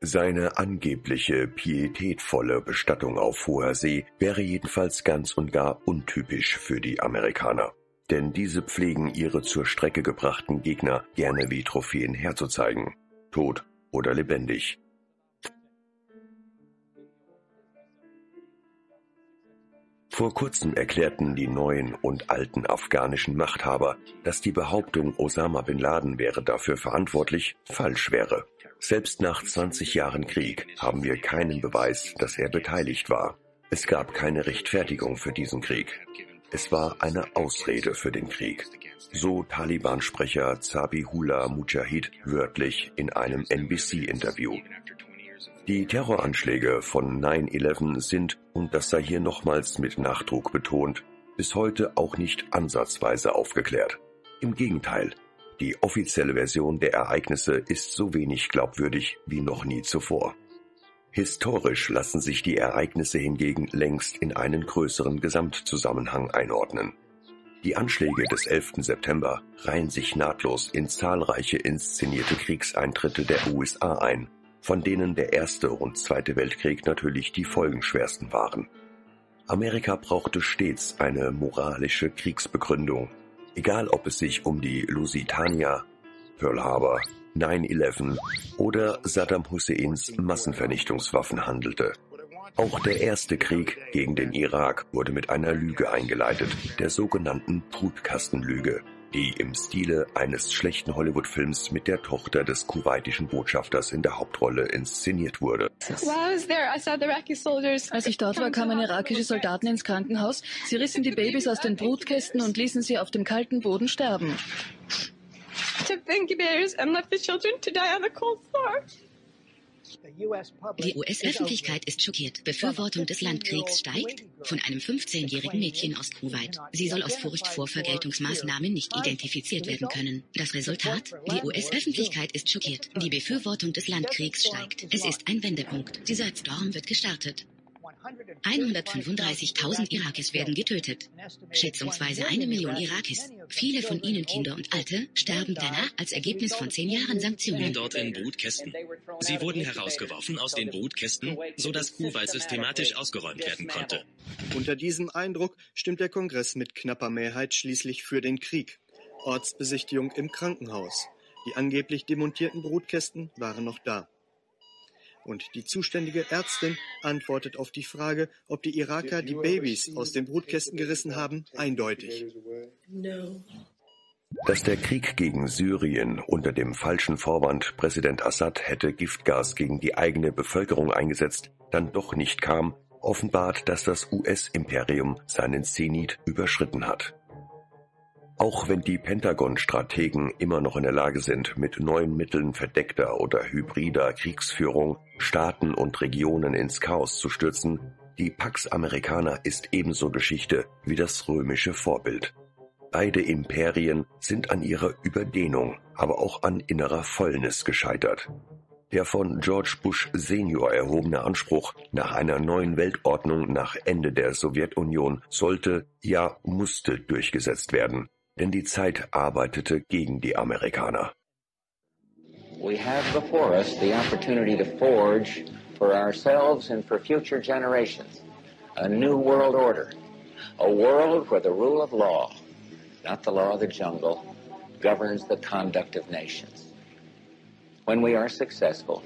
Seine angebliche pietätvolle Bestattung auf hoher See wäre jedenfalls ganz und gar untypisch für die Amerikaner, denn diese pflegen ihre zur Strecke gebrachten Gegner gerne wie Trophäen herzuzeigen, tot oder lebendig, Vor kurzem erklärten die neuen und alten afghanischen Machthaber, dass die Behauptung, Osama bin Laden wäre dafür verantwortlich, falsch wäre. Selbst nach 20 Jahren Krieg haben wir keinen Beweis, dass er beteiligt war. Es gab keine Rechtfertigung für diesen Krieg. Es war eine Ausrede für den Krieg. So Taliban-Sprecher Zabihullah Mujahid wörtlich in einem NBC-Interview. Die Terroranschläge von 9-11 sind, und das sei hier nochmals mit Nachdruck betont, bis heute auch nicht ansatzweise aufgeklärt. Im Gegenteil, die offizielle Version der Ereignisse ist so wenig glaubwürdig wie noch nie zuvor. Historisch lassen sich die Ereignisse hingegen längst in einen größeren Gesamtzusammenhang einordnen. Die Anschläge des 11. September reihen sich nahtlos in zahlreiche inszenierte Kriegseintritte der USA ein, von denen der Erste und Zweite Weltkrieg natürlich die folgenschwersten waren. Amerika brauchte stets eine moralische Kriegsbegründung, egal ob es sich um die Lusitania, Pearl Harbor, 9-11 oder Saddam Husseins Massenvernichtungswaffen handelte. Auch der erste Krieg gegen den Irak wurde mit einer Lüge eingeleitet, der sogenannten Brutkastenlüge, die im Stile eines schlechten Hollywood-Films mit der Tochter des kuwaitischen Botschafters in der Hauptrolle inszeniert wurde. Als ich dort war, kamen irakische Soldaten ins Krankenhaus. Sie rissen die Babys aus den Brutkästen und ließen sie auf dem kalten Boden sterben. Die US-Öffentlichkeit ist schockiert. Befürwortung des Landkriegs steigt von einem 15-jährigen Mädchen aus Kuwait. Sie soll aus Furcht vor Vergeltungsmaßnahmen nicht identifiziert werden können. Das Resultat? Die US-Öffentlichkeit ist schockiert. Die Befürwortung des Landkriegs steigt. Es ist ein Wendepunkt. Dieser Storm wird gestartet. 135.000 Irakis werden getötet. Schätzungsweise eine Million Irakis, viele von ihnen Kinder und Alte, sterben danach als Ergebnis von zehn Jahren Sanktionen. Dort in Brutkästen. Sie wurden herausgeworfen aus den Brutkästen, sodass Kuwait systematisch ausgeräumt werden konnte. Unter diesem Eindruck stimmt der Kongress mit knapper Mehrheit schließlich für den Krieg. Ortsbesichtigung im Krankenhaus. Die angeblich demontierten Brutkästen waren noch da. Und die zuständige Ärztin antwortet auf die Frage, ob die Iraker die Babys aus den Brutkästen gerissen haben, eindeutig. Dass der Krieg gegen Syrien unter dem falschen Vorwand Präsident Assad hätte Giftgas gegen die eigene Bevölkerung eingesetzt, dann doch nicht kam, offenbart, dass das US-Imperium seinen Zenit überschritten hat. Auch wenn die Pentagon-Strategen immer noch in der Lage sind, mit neuen Mitteln verdeckter oder hybrider Kriegsführung Staaten und Regionen ins Chaos zu stürzen, die Pax Americana ist ebenso Geschichte wie das römische Vorbild. Beide Imperien sind an ihrer Überdehnung, aber auch an innerer Fäulnis gescheitert. Der von George Bush Senior erhobene Anspruch nach einer neuen Weltordnung nach Ende der Sowjetunion sollte, ja musste durchgesetzt werden, denn die Zeit arbeitete gegen die Amerikaner. We have before us the opportunity to forge for ourselves and for future generations a new world order, a world where the rule of law, not the law of the jungle, governs the conduct of nations. When we are successful,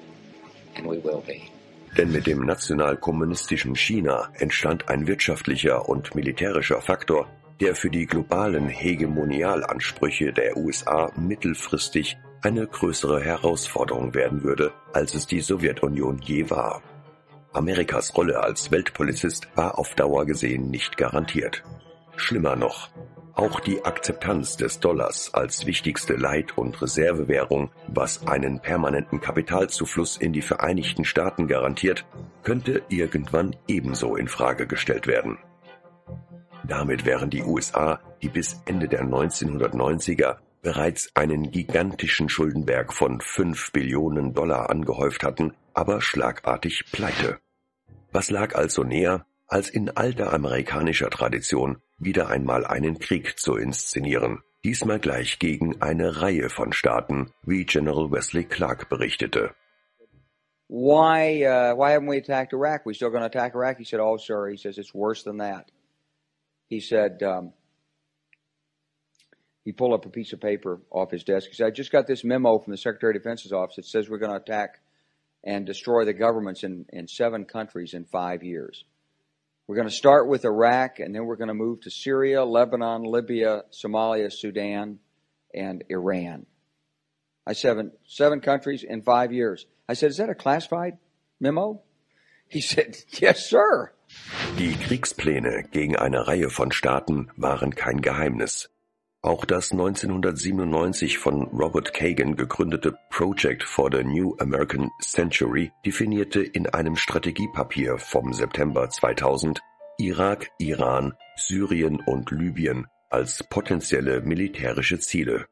and we will be. Denn mit dem nationalkommunistischen China entstand ein wirtschaftlicher und militärischer Faktor, der für die globalen Hegemonialansprüche der USA mittelfristig eine größere Herausforderung werden würde, als es die Sowjetunion je war. Amerikas Rolle als Weltpolizist war auf Dauer gesehen nicht garantiert. Schlimmer noch, auch die Akzeptanz des Dollars als wichtigste Leit- und Reservewährung, was einen permanenten Kapitalzufluss in die Vereinigten Staaten garantiert, könnte irgendwann ebenso in Frage gestellt werden. Damit wären die USA, die bis Ende der 1990er bereits einen gigantischen Schuldenberg von 5 Billionen Dollar angehäuft hatten, aber schlagartig pleite. Was lag also näher, als in alter amerikanischer Tradition wieder einmal einen Krieg zu inszenieren, diesmal gleich gegen eine Reihe von Staaten, wie General Wesley Clark berichtete. Why, uh, why haven't we attacked Iraq? We still going to attack Iraq? He said, oh, sir. He says, it's worse than that. He said, um, he pulled up a piece of paper off his desk. He said, I just got this memo from the Secretary of Defense's office that says we're going to attack and destroy the governments in, in seven countries in five years. We're going to start with Iraq, and then we're going to move to Syria, Lebanon, Libya, Somalia, Sudan, and Iran. I seven seven countries in five years. I said, "Is that a classified memo?" He said, "Yes, sir." Die Kriegspläne gegen eine Reihe von Staaten waren kein Geheimnis. Auch das 1997 von Robert Kagan gegründete Project for the New American Century definierte in einem Strategiepapier vom September 2000 Irak, Iran, Syrien und Libyen als potenzielle militärische Ziele.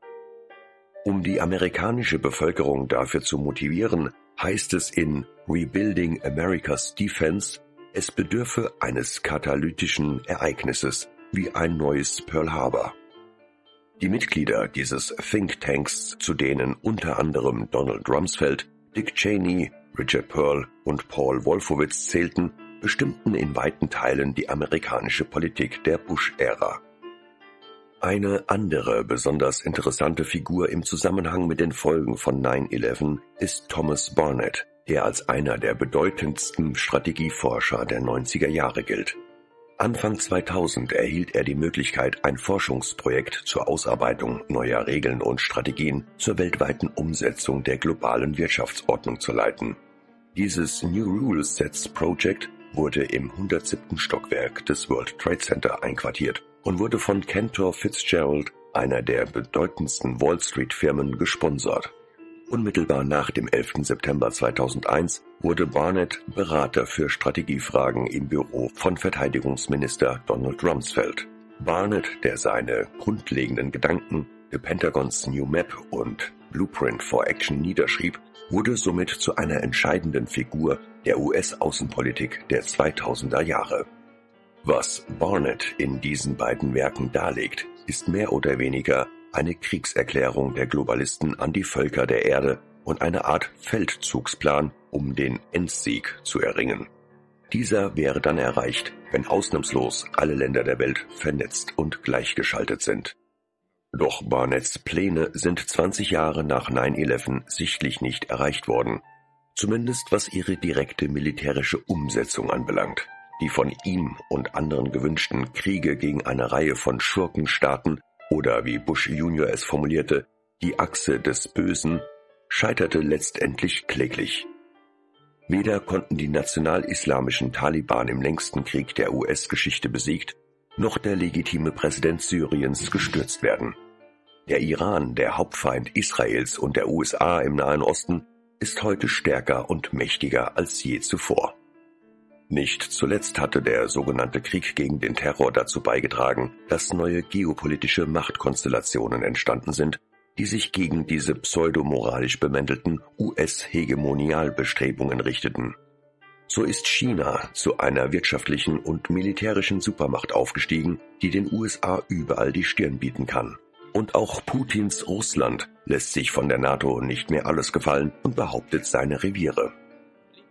Um die amerikanische Bevölkerung dafür zu motivieren, heißt es in Rebuilding America's Defense, es bedürfe eines katalytischen Ereignisses wie ein neues Pearl Harbor. Die Mitglieder dieses Think Tanks, zu denen unter anderem Donald Rumsfeld, Dick Cheney, Richard Pearl und Paul Wolfowitz zählten, bestimmten in weiten Teilen die amerikanische Politik der Bush-Ära. Eine andere besonders interessante Figur im Zusammenhang mit den Folgen von 9-11 ist Thomas Barnett, der als einer der bedeutendsten Strategieforscher der 90er Jahre gilt. Anfang 2000 erhielt er die Möglichkeit, ein Forschungsprojekt zur Ausarbeitung neuer Regeln und Strategien zur weltweiten Umsetzung der globalen Wirtschaftsordnung zu leiten. Dieses New Rules Sets Project wurde im 107. Stockwerk des World Trade Center einquartiert und wurde von Cantor Fitzgerald, einer der bedeutendsten Wall Street Firmen, gesponsert. Unmittelbar nach dem 11. September 2001 wurde Barnett Berater für Strategiefragen im Büro von Verteidigungsminister Donald Rumsfeld. Barnett, der seine grundlegenden Gedanken The Pentagons New Map und Blueprint for Action niederschrieb, wurde somit zu einer entscheidenden Figur der US-Außenpolitik der 2000er Jahre. Was Barnett in diesen beiden Werken darlegt, ist mehr oder weniger eine Kriegserklärung der Globalisten an die Völker der Erde und eine Art Feldzugsplan, um den Endsieg zu erringen. Dieser wäre dann erreicht, wenn ausnahmslos alle Länder der Welt vernetzt und gleichgeschaltet sind. Doch Barnetts Pläne sind 20 Jahre nach 9-11 sichtlich nicht erreicht worden, zumindest was ihre direkte militärische Umsetzung anbelangt. Die von ihm und anderen gewünschten Kriege gegen eine Reihe von Schurkenstaaten oder wie Bush Jr. es formulierte, die Achse des Bösen, scheiterte letztendlich kläglich. Weder konnten die national-islamischen Taliban im längsten Krieg der US-Geschichte besiegt, noch der legitime Präsident Syriens gestürzt werden. Der Iran, der Hauptfeind Israels und der USA im Nahen Osten, ist heute stärker und mächtiger als je zuvor. Nicht zuletzt hatte der sogenannte Krieg gegen den Terror dazu beigetragen, dass neue geopolitische Machtkonstellationen entstanden sind, die sich gegen diese pseudomoralisch bemäntelten US-Hegemonialbestrebungen richteten. So ist China zu einer wirtschaftlichen und militärischen Supermacht aufgestiegen, die den USA überall die Stirn bieten kann. Und auch Putins Russland lässt sich von der NATO nicht mehr alles gefallen und behauptet seine Reviere.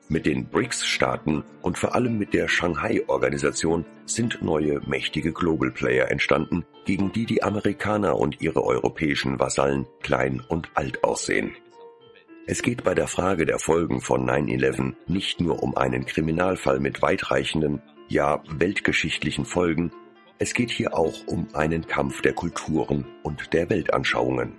Mit den BRICS-Staaten und vor allem mit der Shanghai-Organisation sind neue mächtige Global Player entstanden, gegen die die Amerikaner und ihre europäischen Vasallen klein und alt aussehen. Es geht bei der Frage der Folgen von 9-11 nicht nur um einen Kriminalfall mit weitreichenden, ja weltgeschichtlichen Folgen, es geht hier auch um einen Kampf der Kulturen und der Weltanschauungen.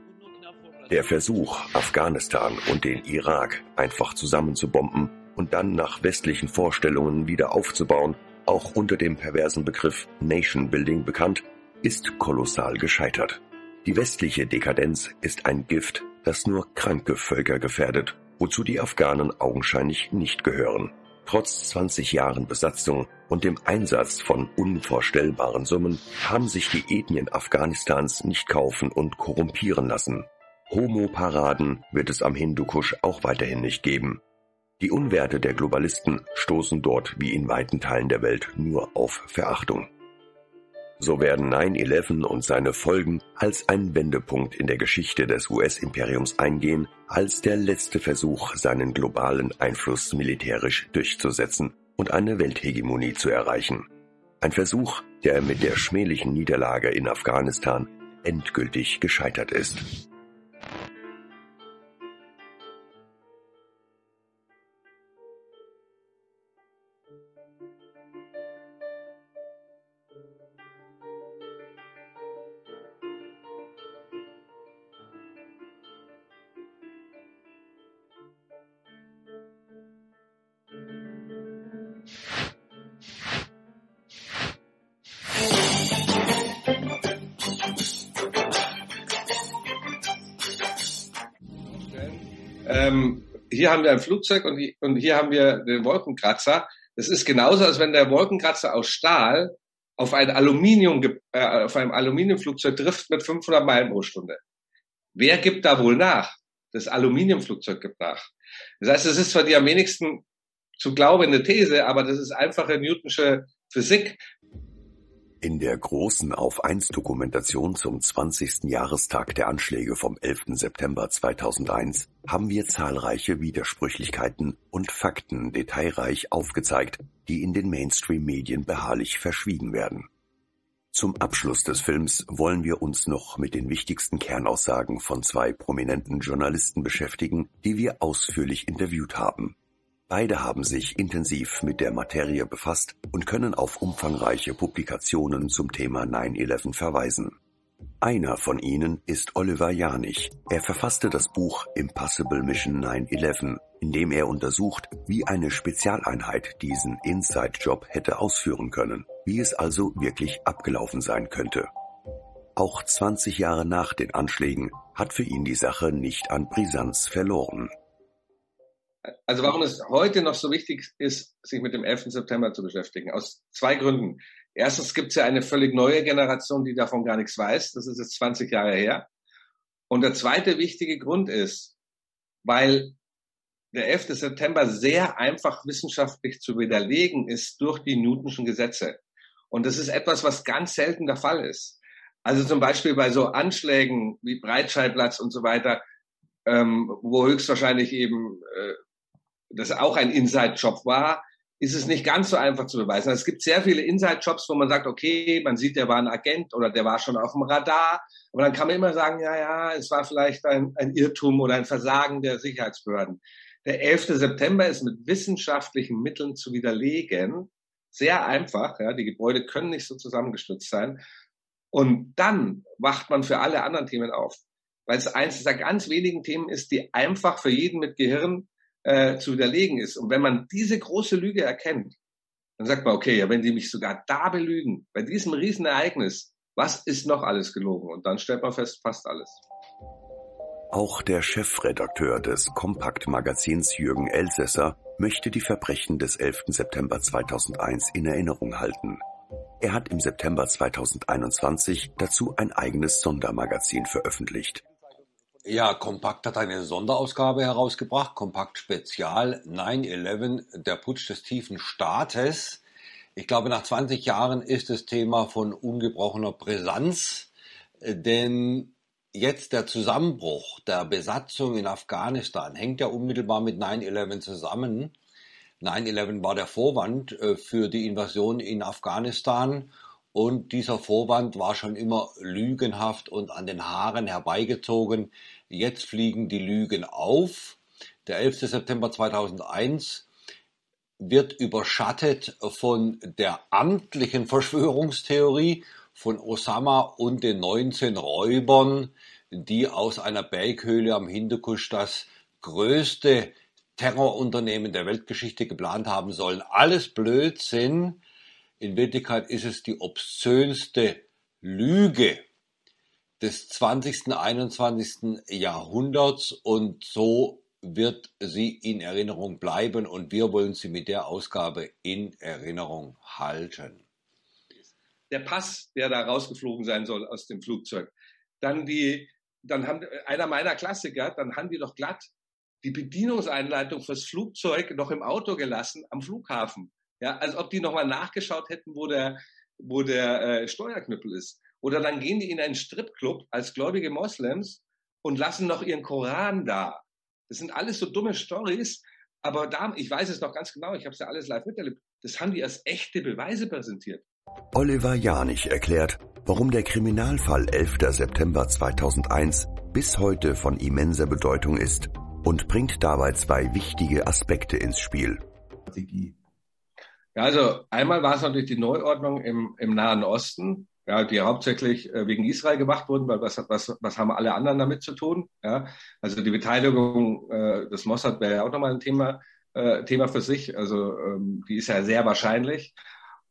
Der Versuch, Afghanistan und den Irak einfach zusammenzubomben, und dann nach westlichen Vorstellungen wieder aufzubauen, auch unter dem perversen Begriff Nation Building bekannt, ist kolossal gescheitert. Die westliche Dekadenz ist ein Gift, das nur kranke Völker gefährdet, wozu die Afghanen augenscheinlich nicht gehören. Trotz 20 Jahren Besatzung und dem Einsatz von unvorstellbaren Summen haben sich die Ethnien Afghanistans nicht kaufen und korrumpieren lassen. Homo-Paraden wird es am Hindukusch auch weiterhin nicht geben. Die Unwerte der Globalisten stoßen dort wie in weiten Teilen der Welt nur auf Verachtung. So werden 9-11 und seine Folgen als ein Wendepunkt in der Geschichte des US-Imperiums eingehen, als der letzte Versuch, seinen globalen Einfluss militärisch durchzusetzen und eine Welthegemonie zu erreichen. Ein Versuch, der mit der schmählichen Niederlage in Afghanistan endgültig gescheitert ist. Ähm, hier haben wir ein Flugzeug und, und hier haben wir den Wolkenkratzer. Das ist genauso, als wenn der Wolkenkratzer aus Stahl auf ein Aluminium, äh, auf einem Aluminiumflugzeug trifft mit 500 Meilen pro Stunde. Wer gibt da wohl nach? Das Aluminiumflugzeug gibt nach. Das heißt, es ist zwar die am wenigsten zu glaubende These, aber das ist einfache Newtonsche Physik. In der großen Auf-1-Dokumentation zum 20. Jahrestag der Anschläge vom 11. September 2001 haben wir zahlreiche Widersprüchlichkeiten und Fakten detailreich aufgezeigt, die in den Mainstream-Medien beharrlich verschwiegen werden. Zum Abschluss des Films wollen wir uns noch mit den wichtigsten Kernaussagen von zwei prominenten Journalisten beschäftigen, die wir ausführlich interviewt haben. Beide haben sich intensiv mit der Materie befasst und können auf umfangreiche Publikationen zum Thema 9-11 verweisen. Einer von ihnen ist Oliver Janich. Er verfasste das Buch Impossible Mission 9-11, in dem er untersucht, wie eine Spezialeinheit diesen Inside-Job hätte ausführen können, wie es also wirklich abgelaufen sein könnte. Auch 20 Jahre nach den Anschlägen hat für ihn die Sache nicht an Brisanz verloren. Also warum es heute noch so wichtig ist, sich mit dem 11. September zu beschäftigen. Aus zwei Gründen. Erstens gibt es ja eine völlig neue Generation, die davon gar nichts weiß. Das ist jetzt 20 Jahre her. Und der zweite wichtige Grund ist, weil der 11. September sehr einfach wissenschaftlich zu widerlegen ist durch die Newtonschen Gesetze. Und das ist etwas, was ganz selten der Fall ist. Also zum Beispiel bei so Anschlägen wie Breitscheidplatz und so weiter, ähm, wo höchstwahrscheinlich eben äh, das auch ein Inside-Job war, ist es nicht ganz so einfach zu beweisen. Also es gibt sehr viele Inside-Jobs, wo man sagt, okay, man sieht, der war ein Agent oder der war schon auf dem Radar. Aber dann kann man immer sagen, ja, ja, es war vielleicht ein, ein Irrtum oder ein Versagen der Sicherheitsbehörden. Der 11. September ist mit wissenschaftlichen Mitteln zu widerlegen. Sehr einfach. Ja, die Gebäude können nicht so zusammengestürzt sein. Und dann wacht man für alle anderen Themen auf. Weil es eines der ganz wenigen Themen ist, die einfach für jeden mit Gehirn äh, zu widerlegen ist. Und wenn man diese große Lüge erkennt, dann sagt man, okay, ja, wenn die mich sogar da belügen, bei diesem Riesenereignis, was ist noch alles gelogen? Und dann stellt man fest, fast alles. Auch der Chefredakteur des Kompakt-Magazins Jürgen Elsässer möchte die Verbrechen des 11. September 2001 in Erinnerung halten. Er hat im September 2021 dazu ein eigenes Sondermagazin veröffentlicht. Ja, Kompakt hat eine Sonderausgabe herausgebracht, Kompakt Spezial 9-11, der Putsch des tiefen Staates. Ich glaube, nach 20 Jahren ist das Thema von ungebrochener Brisanz, denn jetzt der Zusammenbruch der Besatzung in Afghanistan hängt ja unmittelbar mit 9-11 zusammen. 9-11 war der Vorwand äh, für die Invasion in Afghanistan und dieser Vorwand war schon immer lügenhaft und an den Haaren herbeigezogen. Jetzt fliegen die Lügen auf. Der 11. September 2001 wird überschattet von der amtlichen Verschwörungstheorie von Osama und den 19 Räubern, die aus einer Berghöhle am Hindukusch das größte Terrorunternehmen der Weltgeschichte geplant haben sollen. Alles Blödsinn. In Wirklichkeit ist es die obszönste Lüge des 20. 21. Jahrhunderts und so wird sie in Erinnerung bleiben und wir wollen sie mit der Ausgabe in Erinnerung halten. Der Pass, der da rausgeflogen sein soll aus dem Flugzeug, dann die, dann haben einer meiner Klassiker, dann haben die doch glatt die Bedienungseinleitung fürs Flugzeug noch im Auto gelassen am Flughafen. Ja, als ob die nochmal nachgeschaut hätten, wo der, wo der äh, Steuerknüppel ist. Oder dann gehen die in einen Stripclub als gläubige Moslems und lassen noch ihren Koran da. Das sind alles so dumme Stories. Aber da, ich weiß es noch ganz genau, ich habe es ja alles live miterlebt. Das haben die als echte Beweise präsentiert. Oliver Janich erklärt, warum der Kriminalfall 11. September 2001 bis heute von immenser Bedeutung ist und bringt dabei zwei wichtige Aspekte ins Spiel. Strategie. Ja, also einmal war es natürlich die Neuordnung im, im Nahen Osten, ja, die hauptsächlich äh, wegen Israel gemacht wurden, weil was, was, was haben alle anderen damit zu tun? Ja, also die Beteiligung äh, des Mossad wäre ja auch nochmal ein Thema, äh, Thema für sich. Also ähm, die ist ja sehr wahrscheinlich.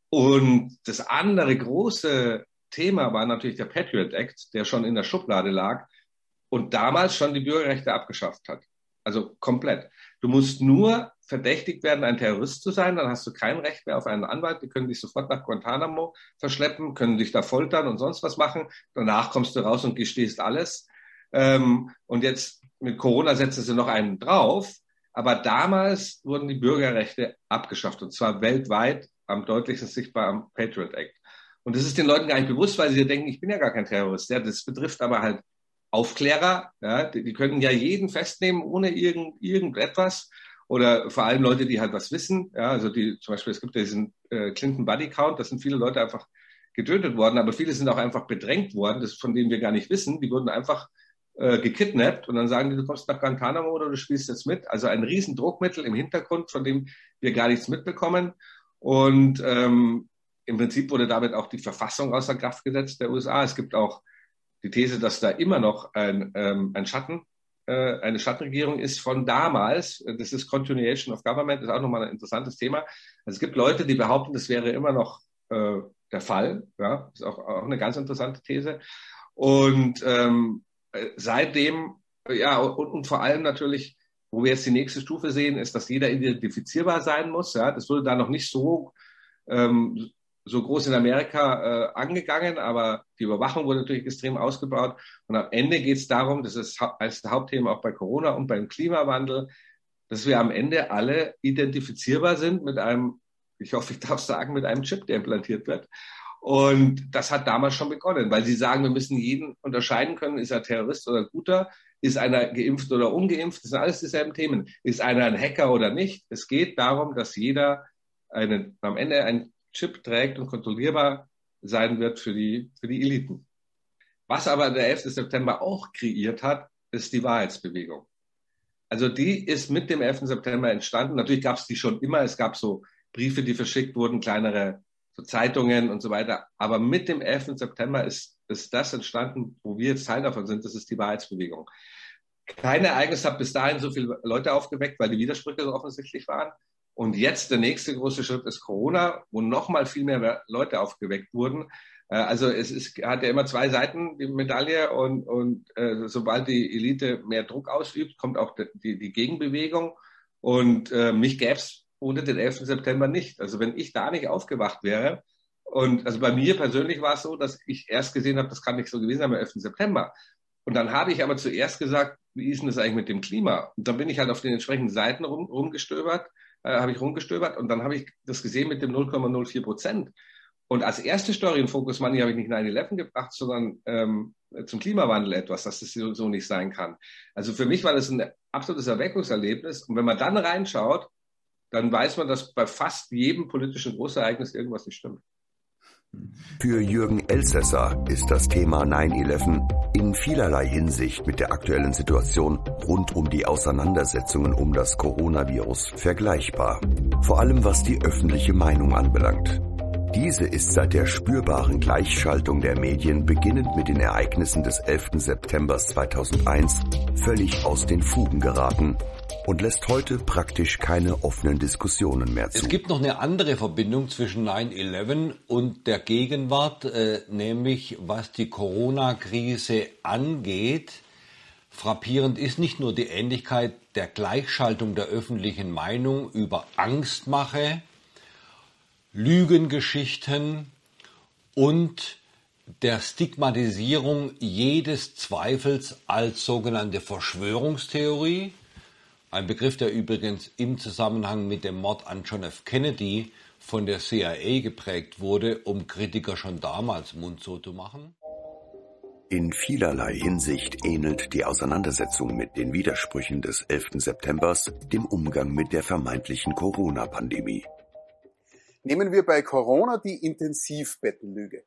Und das andere große Thema war natürlich der Patriot Act, der schon in der Schublade lag und damals schon die Bürgerrechte abgeschafft hat. Also komplett. Du musst nur verdächtigt werden, ein Terrorist zu sein, dann hast du kein Recht mehr auf einen Anwalt. Die können dich sofort nach Guantanamo verschleppen, können dich da foltern und sonst was machen. Danach kommst du raus und gestehst alles. Ähm, und jetzt mit Corona setzen sie noch einen drauf. Aber damals wurden die Bürgerrechte abgeschafft und zwar weltweit am deutlichsten sichtbar am Patriot Act. Und das ist den Leuten gar nicht bewusst, weil sie denken, ich bin ja gar kein Terrorist. Ja, das betrifft aber halt Aufklärer, ja, die, die können ja jeden festnehmen ohne irgend, irgendetwas oder vor allem Leute, die halt was wissen. Ja, also die zum Beispiel, es gibt diesen äh, Clinton Buddy Count, das sind viele Leute einfach getötet worden, aber viele sind auch einfach bedrängt worden, das von denen wir gar nicht wissen. Die wurden einfach äh, gekidnappt und dann sagen die, du kommst nach Guantanamo oder du spielst jetzt mit. Also ein riesen Druckmittel im Hintergrund, von dem wir gar nichts mitbekommen. Und ähm, im Prinzip wurde damit auch die Verfassung außer Kraft gesetzt der USA. Es gibt auch die These, dass da immer noch ein, ähm, ein Schatten, äh, eine Schattenregierung ist von damals. Das ist Continuation of Government, ist auch nochmal ein interessantes Thema. Also es gibt Leute, die behaupten, das wäre immer noch äh, der Fall. Ja, ist auch, auch eine ganz interessante These. Und ähm, seitdem, ja, und, und vor allem natürlich wo wir jetzt die nächste Stufe sehen, ist, dass jeder identifizierbar sein muss. Ja, das wurde da noch nicht so ähm, so groß in Amerika äh, angegangen, aber die Überwachung wurde natürlich extrem ausgebaut. Und am Ende geht es darum, das ist als Hauptthema auch bei Corona und beim Klimawandel, dass wir am Ende alle identifizierbar sind mit einem, ich hoffe, ich darf sagen, mit einem Chip, der implantiert wird. Und das hat damals schon begonnen, weil sie sagen, wir müssen jeden unterscheiden können, ist er Terrorist oder guter, ist einer geimpft oder ungeimpft, das sind alles dieselben Themen. Ist einer ein Hacker oder nicht? Es geht darum, dass jeder einen, am Ende ein Chip trägt und kontrollierbar sein wird für die, für die Eliten. Was aber der 11. September auch kreiert hat, ist die Wahrheitsbewegung. Also die ist mit dem 11. September entstanden. Natürlich gab es die schon immer. Es gab so Briefe, die verschickt wurden, kleinere so Zeitungen und so weiter. Aber mit dem 11. September ist, ist das entstanden, wo wir jetzt Teil davon sind. Das ist die Wahrheitsbewegung. Kein Ereignis hat bis dahin so viele Leute aufgeweckt, weil die Widersprüche so offensichtlich waren. Und jetzt der nächste große Schritt ist Corona, wo nochmal viel mehr Leute aufgeweckt wurden. Äh, also es ist, hat ja immer zwei Seiten, die Medaille. Und, und äh, sobald die Elite mehr Druck ausübt, kommt auch die, die Gegenbewegung. Und äh, mich gäbe es ohne den 11. September nicht. Also wenn ich da nicht aufgewacht wäre, und also bei mir persönlich war es so, dass ich erst gesehen habe, das kann nicht so gewesen sein am 11. September. Und dann habe ich aber zuerst gesagt, wie ist denn das eigentlich mit dem Klima? Und dann bin ich halt auf den entsprechenden Seiten rum, rumgestöbert äh, habe ich rumgestöbert und dann habe ich das gesehen mit dem 0,04 Prozent. Und als erste Story in Focus Money habe ich nicht 9-11 gebracht, sondern ähm, zum Klimawandel etwas, dass das so nicht sein kann. Also für mich war das ein absolutes Erweckungserlebnis. Und wenn man dann reinschaut, dann weiß man, dass bei fast jedem politischen Großereignis irgendwas nicht stimmt. Für Jürgen Elsässer ist das Thema 9-11 in vielerlei Hinsicht mit der aktuellen Situation rund um die Auseinandersetzungen um das Coronavirus vergleichbar. Vor allem was die öffentliche Meinung anbelangt. Diese ist seit der spürbaren Gleichschaltung der Medien beginnend mit den Ereignissen des 11. September 2001 völlig aus den Fugen geraten und lässt heute praktisch keine offenen Diskussionen mehr zu. Es gibt noch eine andere Verbindung zwischen 9-11 und der Gegenwart, äh, nämlich was die Corona-Krise angeht. Frappierend ist nicht nur die Ähnlichkeit der Gleichschaltung der öffentlichen Meinung über Angstmache, Lügengeschichten und der Stigmatisierung jedes Zweifels als sogenannte Verschwörungstheorie, ein Begriff, der übrigens im Zusammenhang mit dem Mord an John F. Kennedy von der CIA geprägt wurde, um Kritiker schon damals mundso zu machen? In vielerlei Hinsicht ähnelt die Auseinandersetzung mit den Widersprüchen des 11. Septembers dem Umgang mit der vermeintlichen Corona-Pandemie. Nehmen wir bei Corona die Intensivbettenlüge.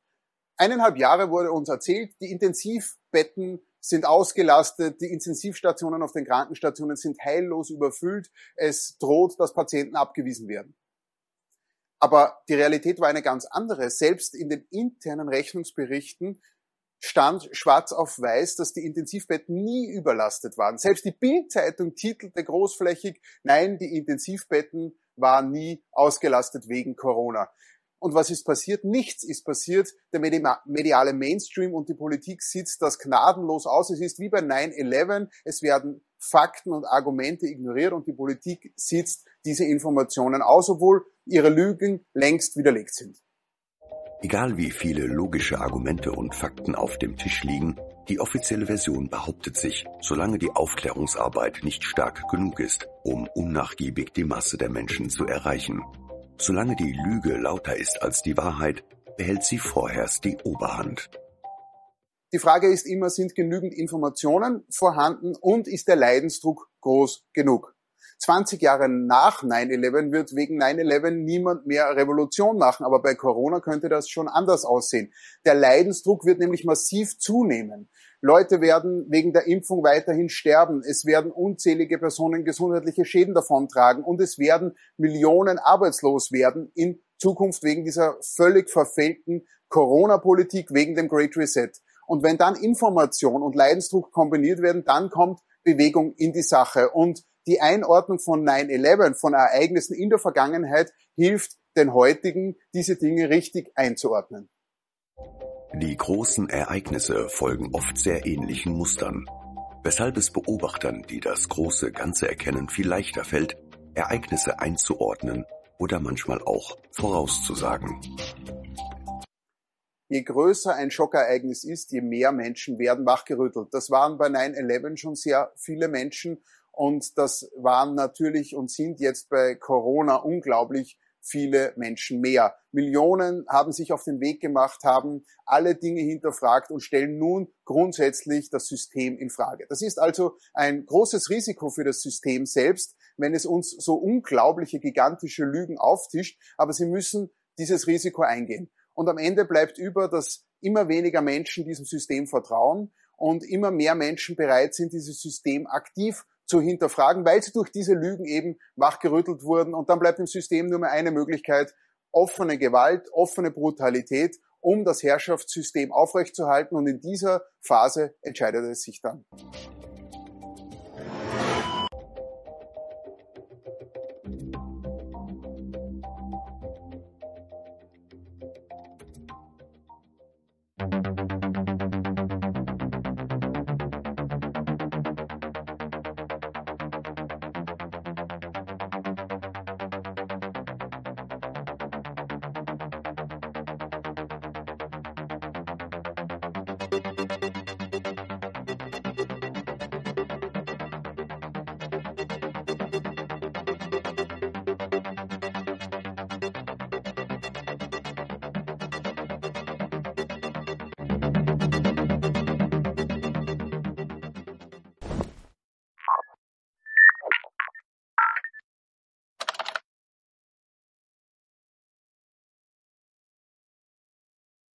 Eineinhalb Jahre wurde uns erzählt, die Intensivbetten sind ausgelastet, die Intensivstationen auf den Krankenstationen sind heillos überfüllt, es droht, dass Patienten abgewiesen werden. Aber die Realität war eine ganz andere. Selbst in den internen Rechnungsberichten stand schwarz auf weiß, dass die Intensivbetten nie überlastet waren. Selbst die Bildzeitung titelte großflächig, nein, die Intensivbetten waren nie ausgelastet wegen Corona. Und was ist passiert? Nichts ist passiert. Der mediale Mainstream und die Politik sitzt das gnadenlos aus. Es ist wie bei 9-11. Es werden Fakten und Argumente ignoriert und die Politik sitzt diese Informationen aus, obwohl ihre Lügen längst widerlegt sind. Egal wie viele logische Argumente und Fakten auf dem Tisch liegen, die offizielle Version behauptet sich, solange die Aufklärungsarbeit nicht stark genug ist, um unnachgiebig die Masse der Menschen zu erreichen. Solange die Lüge lauter ist als die Wahrheit, behält sie vorerst die Oberhand. Die Frage ist immer, sind genügend Informationen vorhanden und ist der Leidensdruck groß genug? 20 Jahre nach 9-11 wird wegen 9-11 niemand mehr Revolution machen, aber bei Corona könnte das schon anders aussehen. Der Leidensdruck wird nämlich massiv zunehmen. Leute werden wegen der Impfung weiterhin sterben. Es werden unzählige Personen gesundheitliche Schäden davontragen und es werden Millionen arbeitslos werden in Zukunft wegen dieser völlig verfehlten Corona-Politik, wegen dem Great Reset. Und wenn dann Information und Leidensdruck kombiniert werden, dann kommt Bewegung in die Sache. Und die Einordnung von 9-11, von Ereignissen in der Vergangenheit, hilft den heutigen, diese Dinge richtig einzuordnen. Die großen Ereignisse folgen oft sehr ähnlichen Mustern. weshalb es Beobachtern, die das große Ganze erkennen, viel leichter fällt, Ereignisse einzuordnen oder manchmal auch vorauszusagen. Je größer ein Schockereignis ist, je mehr Menschen werden wachgerüttelt. Das waren bei 9-11 schon sehr viele Menschen und das waren natürlich und sind jetzt bei Corona unglaublich viele Menschen mehr. Millionen haben sich auf den Weg gemacht, haben alle Dinge hinterfragt und stellen nun grundsätzlich das System in Frage. Das ist also ein großes Risiko für das System selbst, wenn es uns so unglaubliche, gigantische Lügen auftischt, aber sie müssen dieses Risiko eingehen. Und am Ende bleibt über, dass immer weniger Menschen diesem System vertrauen und immer mehr Menschen bereit sind, dieses System aktiv zu hinterfragen, weil sie durch diese Lügen eben wachgerüttelt wurden. Und dann bleibt im System nur mehr eine Möglichkeit, offene Gewalt, offene Brutalität, um das Herrschaftssystem aufrechtzuerhalten. Und in dieser Phase entscheidet es sich dann.